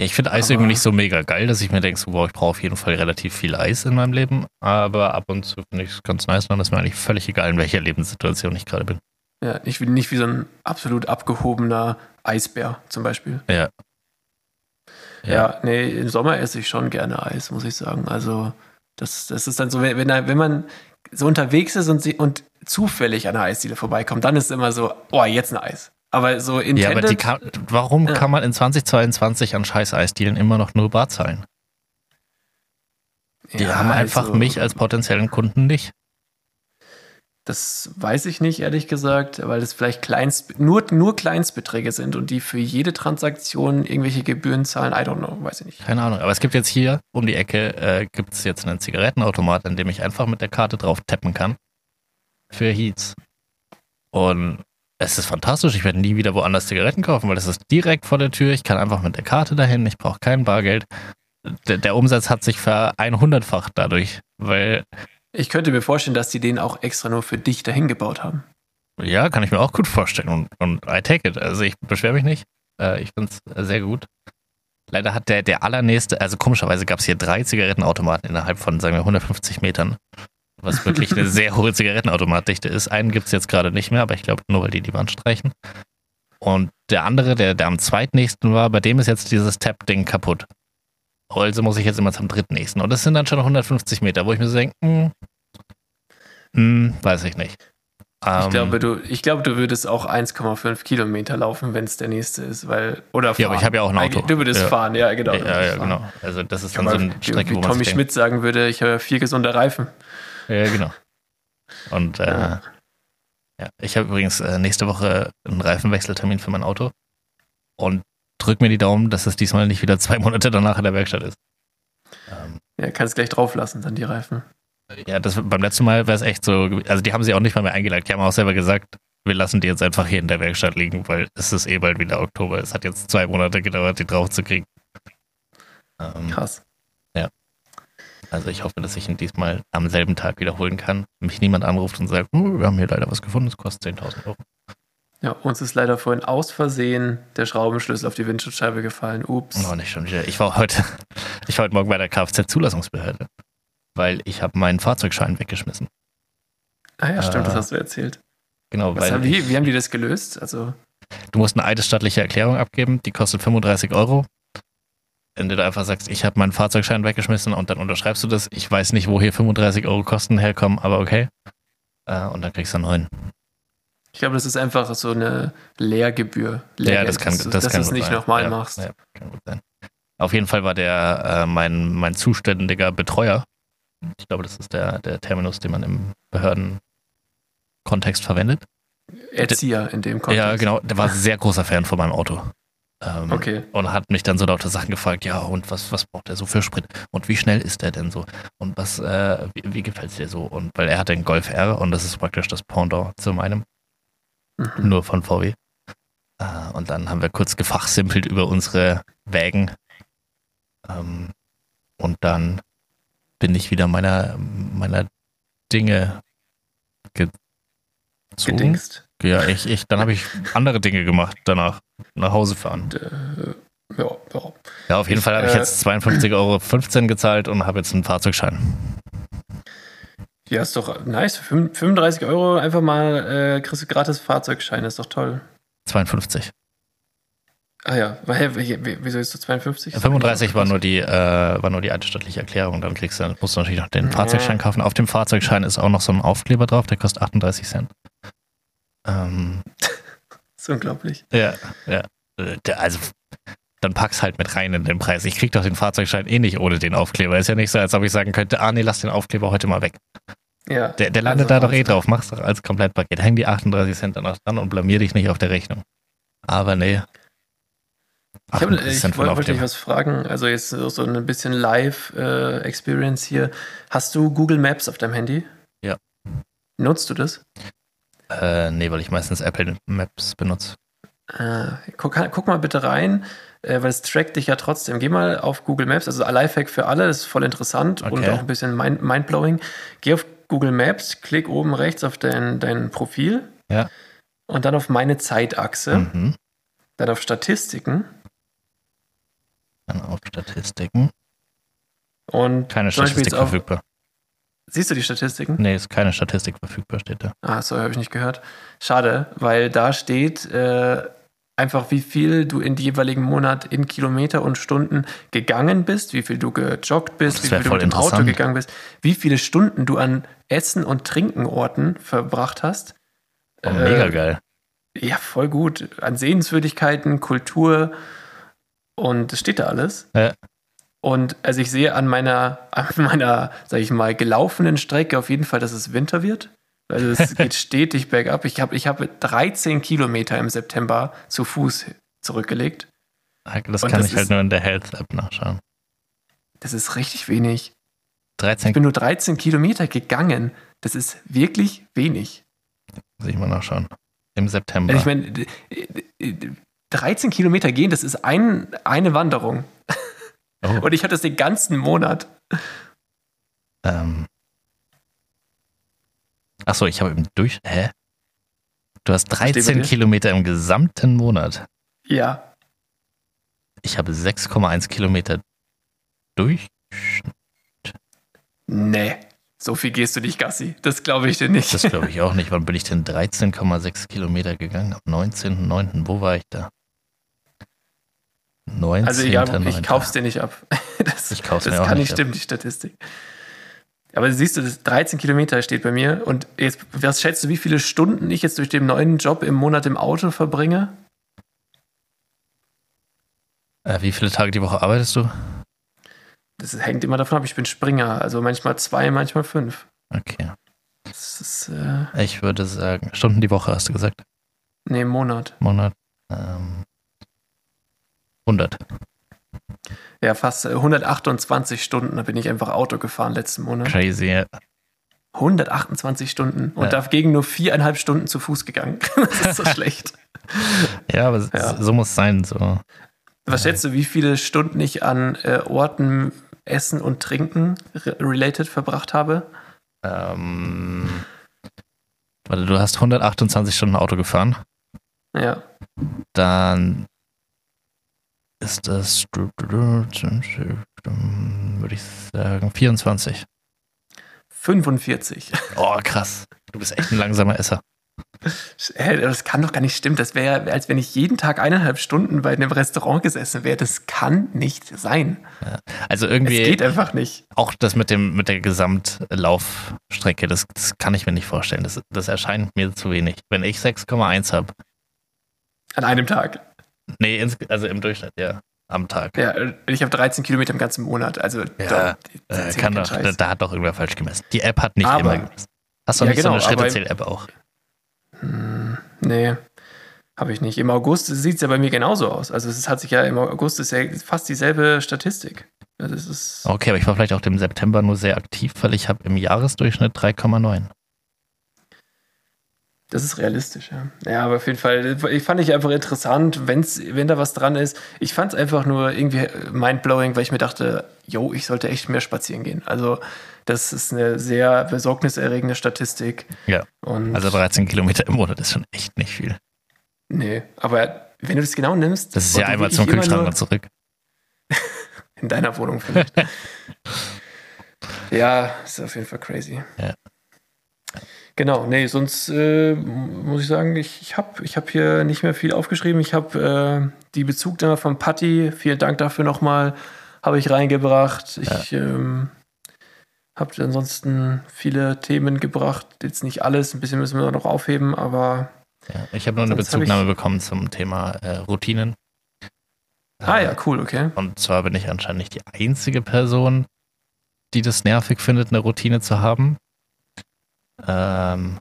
Ja, ich finde Eis Aber- irgendwie nicht so mega geil, dass ich mir denke, so, wow, ich brauche auf jeden Fall relativ viel Eis in meinem Leben. Aber ab und zu finde ich es ganz nice, dann ist mir eigentlich völlig egal, in welcher Lebenssituation ich gerade bin. Ja, nicht, wie- nicht wie so ein absolut abgehobener Eisbär zum Beispiel. Ja. Ja. nee, im Sommer esse ich schon gerne Eis, muss ich sagen. Also, das, das ist dann so, wenn wenn man so unterwegs ist und, sie, und zufällig an einer Eisdiele vorbeikommt, dann ist es immer so, oh, jetzt ein Eis. Aber so intended, Ja, aber die kann, warum Ja. kann man in 2022 an scheiß Eisdielen immer noch nur Bar zahlen? Die Ja, haben einfach also, mich als potenziellen Kunden nicht. Das weiß ich nicht, ehrlich gesagt, weil es vielleicht Kleinst, nur, nur Kleinstbeträge sind und die für jede Transaktion irgendwelche Gebühren zahlen. I don't know, weiß ich nicht. Keine Ahnung. Aber es gibt jetzt hier um die Ecke, äh, gibt es jetzt einen Zigarettenautomat, an dem ich einfach mit der Karte drauf tappen kann. Für Heats. Und es ist fantastisch. Ich werde nie wieder woanders Zigaretten kaufen, weil das ist direkt vor der Tür. Ich kann einfach mit der Karte dahin. Ich brauche kein Bargeld. Der, der Umsatz hat sich ver 100-facht dadurch, weil Ich könnte mir vorstellen, dass die den auch extra nur für dich dahin gebaut haben. Ja, kann ich mir auch gut vorstellen und, und I take it. Also ich beschwere mich nicht. Äh, ich finde es sehr gut. Leider hat der, der allernächste, also komischerweise gab es hier drei Zigarettenautomaten innerhalb von, sagen wir, 150 Metern. Was wirklich eine sehr hohe Zigarettenautomatdichte ist. Einen gibt es jetzt gerade nicht mehr, aber ich glaube nur, weil die die Wand streichen. Und der andere, der, der am zweitnächsten war, bei dem ist jetzt dieses Tap-Ding kaputt. Also muss ich jetzt immer zum drittnächsten. Und das sind dann schon 150 Meter, wo ich mir so denke, hm, hm, weiß ich nicht. Ich Ähm, glaube, du, ich glaube, du würdest auch 1,5 Kilometer laufen, wenn es der nächste ist, weil oder fahren. Ja, aber ich habe ja auch ein Auto. Du würdest Ja. fahren, ja genau. Ja, ja, genau. Also das ist Ja, dann so eine Strecke, wie, wo man Tommy Schmidt sagen würde, ich habe vier gesunde Reifen. ja, genau. Und äh, Ja. ja. ich habe übrigens äh, nächste Woche einen Reifenwechseltermin für mein Auto und drück mir die Daumen, dass es diesmal nicht wieder zwei Monate danach in der Werkstatt ist. Ähm, Ja, kannst gleich drauf lassen, dann die Reifen. ja, das beim letzten Mal wäre es echt so, also die haben sie auch nicht mal mehr eingelagt. Die haben auch selber gesagt, wir lassen die jetzt einfach hier in der Werkstatt liegen, weil es ist eh bald wieder Oktober. Es hat jetzt zwei Monate gedauert, die drauf zu kriegen. Ähm, Krass. Also ich hoffe, dass ich ihn diesmal am selben Tag wiederholen kann. Mich niemand anruft und sagt, "Oh, wir haben hier leider was gefunden, es kostet 10.000 Euro. Ja, uns ist leider vorhin aus Versehen der Schraubenschlüssel auf die Windschutzscheibe gefallen. Ups. Oh, nicht schon wieder. Ich war heute, ich war heute Morgen bei der Kfz-Zulassungsbehörde, weil ich habe meinen Fahrzeugschein weggeschmissen. Ah ja, stimmt, das Ah. hast du erzählt. Genau, Was weil haben, wie, wie haben die das gelöst? Also, du musst eine eidesstattliche Erklärung abgeben, die kostet 35 Euro. Wenn du da einfach sagst, ich habe meinen Fahrzeugschein weggeschmissen und dann unterschreibst du das. Ich weiß nicht, wo hier 35 Euro Kosten herkommen, aber okay. Äh, und dann kriegst du einen neuen. Ich glaube, das ist einfach so eine Lehrgebühr. Ja, Lehrgeld, das kann, dass, du- das dass kann du es gut nicht sein. nochmal ja, machst. Ja, kann gut sein. Auf jeden Fall war der äh, mein, mein zuständiger Betreuer. Ich glaube, das ist der, der Terminus, den man im Behördenkontext verwendet. Erzieher in dem Kontext. Ja, genau. Der war sehr großer Fan von meinem Auto. Ähm, Okay. Und hat mich dann so lauter Sachen gefragt, ja, und was, was braucht er so für Sprit? Und wie schnell ist der denn so? Und was, äh, wie, wie gefällt es dir so? Und weil er hat den Golf R und das ist praktisch das Pendant zu meinem, Mhm. nur von VW. Äh, und dann haben wir kurz gefachsimpelt über unsere Wägen. Ähm, und dann bin ich wieder meiner, meiner Dinge gezogen. Gedingst. Ja, ich, ich, dann habe ich andere Dinge gemacht danach. Nach Hause fahren. Äh, ja, ja. Ja, auf jeden Fall habe ich äh, jetzt 52,15 Euro gezahlt und habe jetzt einen Fahrzeugschein. Ja, ist doch nice. Für fünf- 35 Euro einfach mal äh, kriegst du gratis Fahrzeugschein, ist doch toll. 52. Ah ja, wieso ist du 52? 35 war nur die, äh, war nur die eidesstattliche Erklärung. Dann kriegst du, musst du natürlich noch den Fahrzeugschein kaufen. Auf dem Fahrzeugschein ist auch noch so ein Aufkleber drauf, der kostet 38 Cent. Ähm, Das ist unglaublich. ja, ja. Äh, also, dann pack's halt mit rein in den Preis. Ich krieg doch den Fahrzeugschein eh nicht ohne den Aufkleber. Ist ja nicht so, als ob ich sagen könnte, ah nee, lass den Aufkleber heute mal weg. Ja. Der, der landet Also da doch eh drauf. Mach's doch als Komplettpaket. Häng die 38 Cent danach dran und blamier dich nicht auf der Rechnung. Aber nee. Ich, hab, 38 ich den wollte dich was fragen. Also jetzt so so ein bisschen Live-Experience hier. Hast du Google Maps auf deinem Handy? Ja. Nutzt du das? Äh, nee, weil ich meistens Apple Maps benutze. Äh, guck, guck mal bitte rein, äh, weil es trackt dich ja trotzdem. Geh mal auf Google Maps, also Lifehack für alle, das ist voll interessant und Okay. auch ein bisschen mind mindblowing. Geh auf Google Maps, klick oben rechts auf dein, dein Profil Ja. und dann auf meine Zeitachse, Mhm. dann auf Statistiken Dann auf Statistiken. und Keine Statistik auf, verfügbar. Siehst du die Statistiken? Nee, ist keine Statistik verfügbar, steht da. Ah, sorry, habe ich nicht gehört. Schade, weil da steht äh, einfach, wie viel du in die jeweiligen Monat in Kilometer und Stunden gegangen bist, wie viel du gejoggt bist, wie viel du mit dem Auto gegangen bist, wie viele Stunden du an Essen- und Trinkenorten verbracht hast. Oh, Äh, mega geil. Ja, voll gut. An Sehenswürdigkeiten, Kultur und es steht da alles. Ja. Und also ich sehe an meiner, an meiner, sag ich mal, gelaufenen Strecke auf jeden Fall, dass es Winter wird. Also es geht stetig bergab. Ich habe ich hab 13 Kilometer im September zu Fuß zurückgelegt. Das kann das ich halt ist- nur in der Health-App nachschauen. Das ist richtig wenig. 13 Ich bin nur 13 Kilometer gegangen. Das ist wirklich wenig. muss ich mal nachschauen. Im September. Ich meine, d- d- 13 Kilometer gehen, das ist ein, eine Wanderung. oh, Und ich hatte das den ganzen Monat. ähm. Achso, ich habe im Durch. Hä? Du hast steht bei 13 dir? Kilometer im gesamten Monat. Ja. Ich habe 6,1 Kilometer durch. Nee. So viel gehst du nicht, Gassi. Das glaube ich dir nicht. Das glaube ich auch nicht. Wann bin ich denn 13,6 Kilometer gegangen? Am 19.09. Wo war ich da? 19. Also ja, ich kauf's dir nicht ab. Das, Ich kauf's das mir auch kann nicht nicht stimmen, die Statistik. Aber siehst du, das 13 Kilometer steht bei mir. Und jetzt, was schätzt du, wie viele Stunden ich jetzt durch den neuen Job im Monat im Auto verbringe? Äh, wie viele Tage die Woche arbeitest du? Das hängt immer davon ab, ich bin Springer. Also manchmal zwei, manchmal fünf. Okay. Ist, äh, Ich würde sagen, Stunden die Woche hast du gesagt? nee, Monat. Monat. Ähm, 100. Ja, fast äh, 128 Stunden da bin ich einfach Auto gefahren letzten Monat. Crazy. ja. 128 Stunden und Ja. dagegen nur viereinhalb Stunden zu Fuß gegangen. Das ist so schlecht. Ja, aber Ja. so muss es sein. So. Was schätzt du, wie viele Stunden ich an äh, Orten Essen und Trinken re related verbracht habe? Ähm, warte, du hast 128 Stunden Auto gefahren. Ja, Dann ist das, würde ich sagen, 24. 45. Oh, krass. Du bist echt ein langsamer Esser. Das kann doch gar nicht stimmen. Das wäre, als wenn ich jeden Tag eineinhalb Stunden bei einem Restaurant gesessen wäre. Das kann nicht sein. Also Es irgendwie geht einfach nicht. auch das mit dem mit der Gesamtlaufstrecke, das, das kann ich mir nicht vorstellen. Das, das erscheint mir zu wenig. Wenn ich 6,1 habe, An einem Tag. Nee, ins, also im Durchschnitt, ja, am Tag. Ja, ich habe 13 Kilometer im ganzen Monat. Also Ja, da, Äh, kann doch, da, da hat doch irgendwer falsch gemessen. Die App hat nicht Aber- immer gemessen. Hast du Ja, nicht genau, so eine aber- Schrittezähl-App auch? Hm, nee, habe ich nicht. Im August sieht es ja bei mir genauso aus. Also es hat sich ja im August ist ja fast dieselbe Statistik. Ist, Okay, aber ich war vielleicht auch im September nur sehr aktiv, weil ich habe im Jahresdurchschnitt 3,9. Das ist realistisch, ja. Ja, aber auf jeden Fall, ich fand ich einfach interessant, wenn's, wenn da was dran ist. Ich fand es einfach nur irgendwie mindblowing, weil ich mir dachte, yo, ich sollte echt mehr spazieren gehen. Also das ist eine sehr besorgniserregende Statistik. Ja. Und Also 13 Kilometer im Monat ist schon echt nicht viel. nee, aber wenn du das genau nimmst, Das ist ja einmal zum Kühlschrank und zurück. In deiner Wohnung vielleicht. ja, ist auf jeden Fall crazy. Ja. Genau, nee, sonst äh, muss ich sagen, ich, ich habe ich hab hier nicht mehr viel aufgeschrieben. Ich habe äh, die Bezugnahme von Patti, vielen Dank dafür nochmal, habe ich reingebracht. Ich ähm, habe ansonsten viele Themen gebracht. Jetzt nicht alles, ein bisschen müssen wir noch aufheben, aber Ja. Ich habe nur eine Bezugnahme bekommen zum Thema äh, Routinen. ah Äh, ja, cool, okay. Und zwar bin ich anscheinend nicht die einzige Person, die das nervig findet, eine Routine zu haben. Ähm,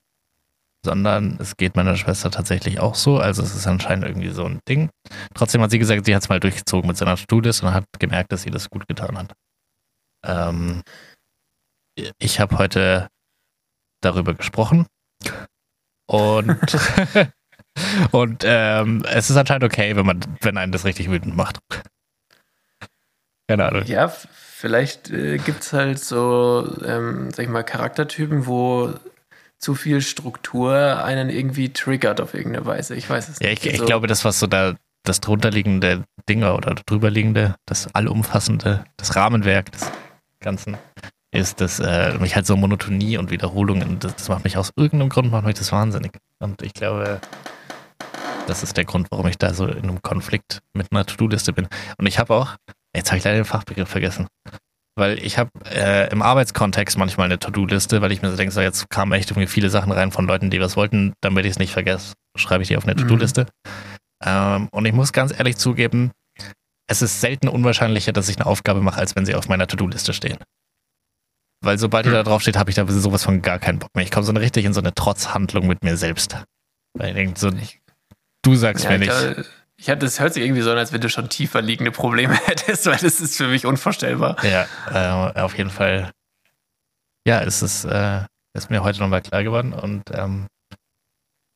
sondern es geht meiner Schwester tatsächlich auch so. Also es ist anscheinend irgendwie so ein Ding. Trotzdem hat sie gesagt, sie hat es mal durchgezogen mit seiner To-Do-List und hat gemerkt, dass sie das gut getan hat. Ähm, ich habe heute darüber gesprochen und und ähm, es ist anscheinend okay, wenn man wenn einen das richtig wütend macht. Keine Ahnung. Ja, vielleicht äh, gibt es halt so, ähm, sag ich mal, Charaktertypen, wo zu viel Struktur einen irgendwie triggert auf irgendeine Weise. Ich weiß es Ja, nicht. ich, ich Also, glaube, das, was so da das drunterliegende Dinge oder drüberliegende, das allumfassende, das Rahmenwerk des Ganzen ist, dass äh, mich halt so Monotonie und Wiederholungen, das, das macht mich aus irgendeinem Grund macht mich das wahnsinnig. Und ich glaube, das ist der Grund, warum ich da so in einem Konflikt mit einer To-Do-Liste bin. Und ich habe auch, jetzt habe ich leider den Fachbegriff vergessen, weil ich habe äh, im Arbeitskontext manchmal eine To-Do-Liste, weil ich mir so denke, so jetzt kamen echt irgendwie viele Sachen rein von Leuten, die was wollten, damit ich es nicht vergesse, schreibe ich die auf eine Mhm. To-Do-Liste. Ähm, und ich muss ganz ehrlich zugeben, es ist selten unwahrscheinlicher, dass ich eine Aufgabe mache, als wenn sie auf meiner To-Do-Liste stehen. Weil sobald die da drauf steht, habe ich da sowas von gar keinen Bock mehr. Ich komme so richtig in so eine Trotzhandlung mit mir selbst. Weil ich denke so, du sagst Ja, mir ich, nicht. glaube, ich hab, das hört sich irgendwie so an, als wenn du schon tiefer liegende Probleme hättest, weil das ist für mich unvorstellbar. Ja, äh, auf jeden Fall. Ja, es ist, äh, ist mir heute nochmal klar geworden und ähm,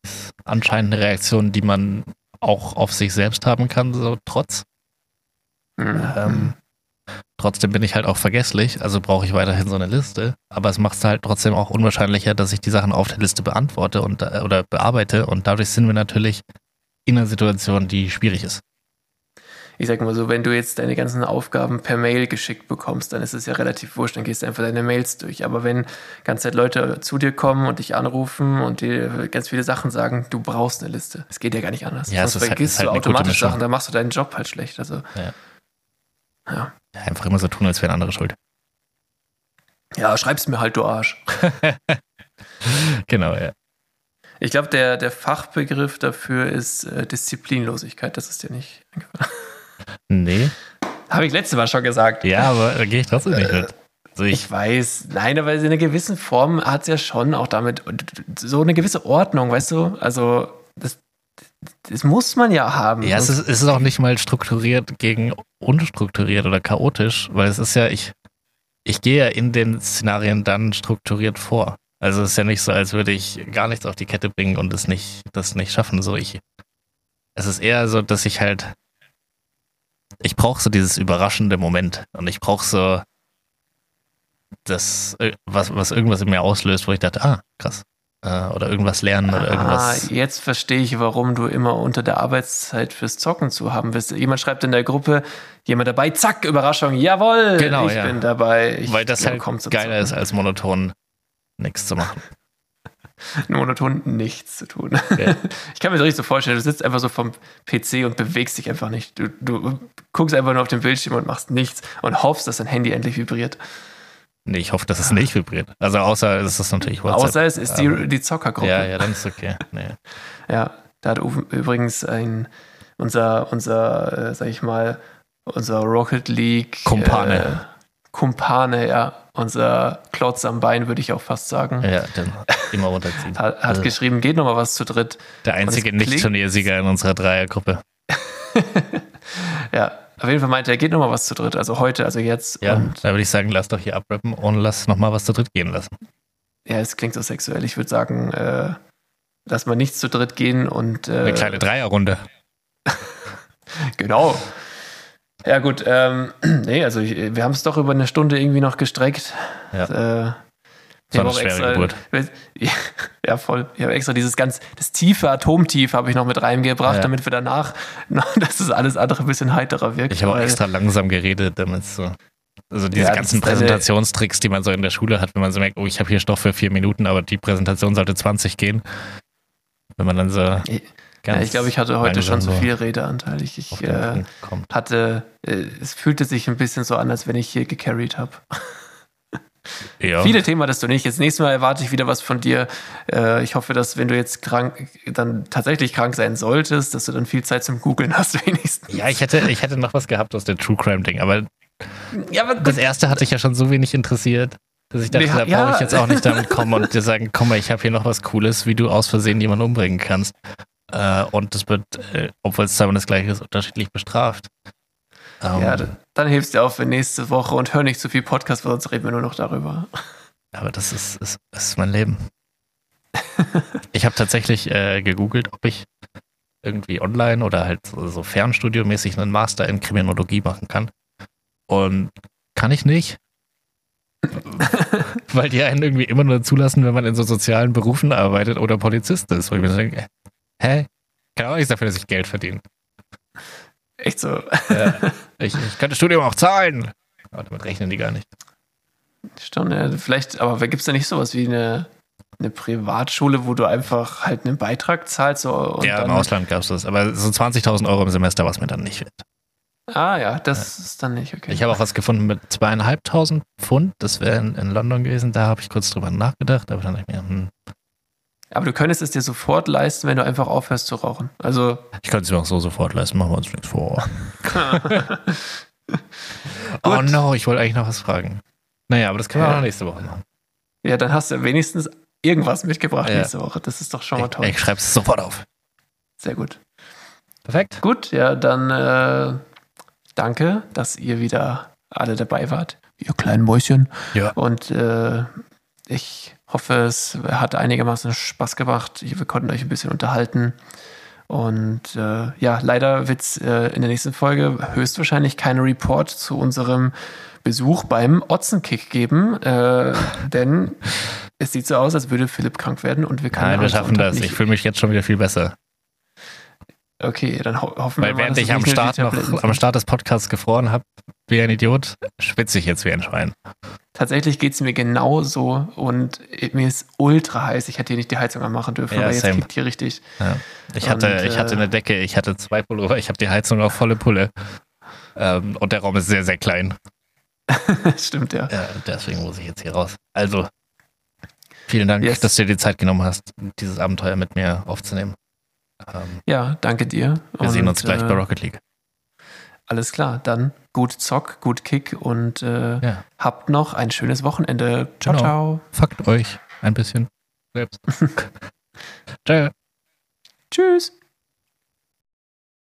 ist anscheinend eine Reaktion, die man auch auf sich selbst haben kann, so trotz. Mhm. Ähm, trotzdem bin ich halt auch vergesslich, also brauche ich weiterhin so eine Liste. Aber es macht es halt trotzdem auch unwahrscheinlicher, dass ich die Sachen auf der Liste beantworte und äh, oder bearbeite. Und dadurch sind wir natürlich in einer Situation, die schwierig ist. ich sag mal so, wenn du jetzt deine ganzen Aufgaben per Mail geschickt bekommst, dann ist es ja relativ wurscht, dann gehst du einfach deine Mails durch. Aber wenn ganze Zeit Leute zu dir kommen und dich anrufen und dir ganz viele Sachen sagen, du brauchst eine Liste. Es geht ja gar nicht anders. Ja, es Sonst ist halt- vergisst halt du gute automatisch. Sachen, dann machst du deinen Job halt schlecht. Also, Ja. ja. Einfach immer so tun, als wären andere schuld. Ja, schreib's mir halt, du Arsch. Genau, ja. Ich glaube, der, der Fachbegriff dafür ist äh, Disziplinlosigkeit. Das ist dir nicht eingefallen. Nee. Habe ich letztes Mal schon gesagt. Ja, aber da gehe ich trotzdem nicht mit. Also ich, Ich weiß, nein, aber in einer gewissen Form hat es ja schon auch damit so eine gewisse Ordnung, weißt du? Also, das, das muss man ja haben. ja, es ist, es ist auch nicht mal strukturiert gegen unstrukturiert oder chaotisch, weil es ist ja, ich, ich gehe ja in den Szenarien dann strukturiert vor. Also es ist ja nicht so, als würde ich gar nichts auf die Kette bringen und es nicht, das nicht schaffen. So ich. Es ist eher so, dass ich halt. Ich brauche so dieses überraschende Moment und ich brauche so das, äh, was, was irgendwas in mir auslöst, wo ich dachte, ah, krass. Äh, oder irgendwas lernen oder Ah, irgendwas. jetzt verstehe ich, warum du immer unter der Arbeitszeit fürs Zocken zu haben bist. Jemand schreibt in der Gruppe, jemand dabei, zack, Überraschung, jawohl, Genau, ich ja. bin dabei. Ich weil das halt geiler ist, als monoton nichts zu machen. monoton nichts zu tun. Ja. Ich kann mir das richtig so vorstellen, du sitzt einfach so vom PC und bewegst dich einfach nicht. Du, du guckst einfach nur auf den Bildschirm und machst nichts und hoffst, dass dein Handy endlich vibriert. Nee, ich hoffe, dass es nicht vibriert. Also außer es ist natürlich WhatsApp. Außer es ist die, die Zockergruppe. Ja, ja, dann ist okay. Nee. Ja, da hat übrigens ein unser, unser, äh, sag ich mal, unser Rocket League Kumpane. Kumpane, ja, unser Klotz am Bein, würde ich auch fast sagen. Ja, dann immer runterziehen. Hat, hat Also, geschrieben, geht noch mal was zu dritt. der einzige Nicht-Turniersieger in unserer Dreiergruppe. Ja, auf jeden Fall meinte er, geht noch mal was zu dritt. Also heute, also jetzt. Ja, Und da würde ich sagen, lass doch hier abrappen und lass nochmal was zu dritt gehen lassen. ja, es klingt so sexuell. Ich würde sagen, äh, lass mal nicht zu dritt gehen und äh, Eine kleine Dreierrunde. Genau. Ja, gut. Ähm, nee, also ich, wir haben es doch über eine Stunde irgendwie noch gestreckt. Ja. Äh, Das war ich eine schwere Geburt. Ja, voll. Ich habe extra dieses ganz, das tiefe Atomtief habe ich noch mit reingebracht, Ja. damit wir danach, dass das alles andere ein bisschen heiterer wirkt. Ich habe auch extra langsam geredet, damit so. Also diese Ja, ganzen Präsentationstricks, die man so in der Schule hat, wenn man so merkt, oh, ich habe hier Stoff für vier Minuten, aber die Präsentation sollte 20 gehen. Wenn man dann so Ja, ich glaube, ich hatte heute schon zu so viel Redeanteil. Ich, ich äh, hatte, äh, es fühlte sich ein bisschen so an, als wenn ich hier gecarried habe. Ja. Viele Themen hattest du nicht. Jetzt nächstes Mal erwarte ich wieder was von dir. Äh, ich hoffe, dass wenn du jetzt krank, dann tatsächlich krank sein solltest, dass du dann viel Zeit zum Googeln hast wenigstens. Ja, ich hätte, ich hätte noch was gehabt aus der True Crime Ding, aber Ja, aber das erste hat dich ja schon so wenig interessiert, dass ich dachte, Nee, da ja. brauche ich jetzt auch nicht damit kommen und dir sagen, komm mal, ich habe hier noch was Cooles, wie du aus Versehen jemanden umbringen kannst. Äh, und das wird, äh, obwohl es zweimal das gleiche ist, unterschiedlich bestraft. Ähm, ja, dann hilfst dir auf für nächste Woche und hör nicht zu viel Podcast, weil sonst reden wir nur noch darüber. aber das ist, ist, ist mein Leben. ich habe tatsächlich äh, gegoogelt, ob ich irgendwie online oder halt so, fernstudiomäßig einen Master in Kriminologie machen kann. Und kann ich nicht. Weil die einen irgendwie immer nur zulassen, wenn man in so sozialen Berufen arbeitet oder Polizist ist. Wo ich mir so denke, hä? Kann auch nichts dafür, dass ich Geld verdiene. Echt so. Ja. ich, ich könnte Studium auch zahlen. Aber damit rechnen die gar nicht. Ja, vielleicht, aber gibt es da nicht sowas wie eine, eine Privatschule, wo du einfach halt einen Beitrag zahlst? So, ja, im Ausland gab es das. Aber so 20.000 Euro im Semester war es mir dann nicht wert. Ah ja, das ist dann nicht okay. Ich habe auch was gefunden mit zweieinhalbtausend Pfund. Das wäre in, in London gewesen. Da habe ich kurz drüber nachgedacht. Aber dann dachte ich mir, hm, aber du könntest es dir sofort leisten, wenn du einfach aufhörst zu rauchen. Also, ich könnte es mir auch so sofort leisten. Machen wir uns nichts vor. oh no, ich wollte eigentlich noch was fragen. Naja, aber das können wir Ja. auch nächste Woche machen. Ja, dann hast du wenigstens irgendwas mitgebracht Ja. nächste Woche. Das ist doch schon mal Ich, toll. ich schreib's sofort auf. Sehr gut. Perfekt. Gut, ja, dann äh, danke, dass ihr wieder alle dabei wart. Ihr kleinen Mäuschen. Ja. Und äh, ich hoffe, es hat einigermaßen Spaß gemacht. Wir konnten euch ein bisschen unterhalten. Und äh, ja, leider wird es äh, in der nächsten Folge höchstwahrscheinlich keinen Report zu unserem Besuch beim Otzenkick geben, äh, denn es sieht so aus, als würde Philipp krank werden und wir können Nein, wir schaffen das. nicht- Ich fühle mich jetzt schon wieder viel besser. Okay, dann ho hoffen wir Weil mal, während dass ich es am Start noch am. Start des Podcasts gefroren habe, wie ein Idiot, schwitze ich jetzt wie ein Schwein. Tatsächlich geht es mir genauso und mir ist ultra heiß. Ich hätte hier nicht die Heizung anmachen dürfen, Ja, aber jetzt same. kickt hier richtig. Ja. Ich, Und, hatte, ich äh, hatte eine Decke, ich hatte zwei Pullover, ich habe die Heizung auf volle Pulle. Ähm, und der Raum ist sehr, sehr klein. Stimmt, ja. Ja, deswegen muss ich jetzt hier raus. Also, vielen Dank, Yes. dass du dir die Zeit genommen hast, dieses Abenteuer mit mir aufzunehmen. Ähm, Ja, danke dir. wir sehen Und, uns gleich äh, bei Rocket League. Alles klar, dann gut Zock, gut Kick und äh, Ja. habt noch ein schönes Wochenende. Ciao, Genau. ciao. Fuckt euch ein bisschen selbst. Ciao. Tschüss.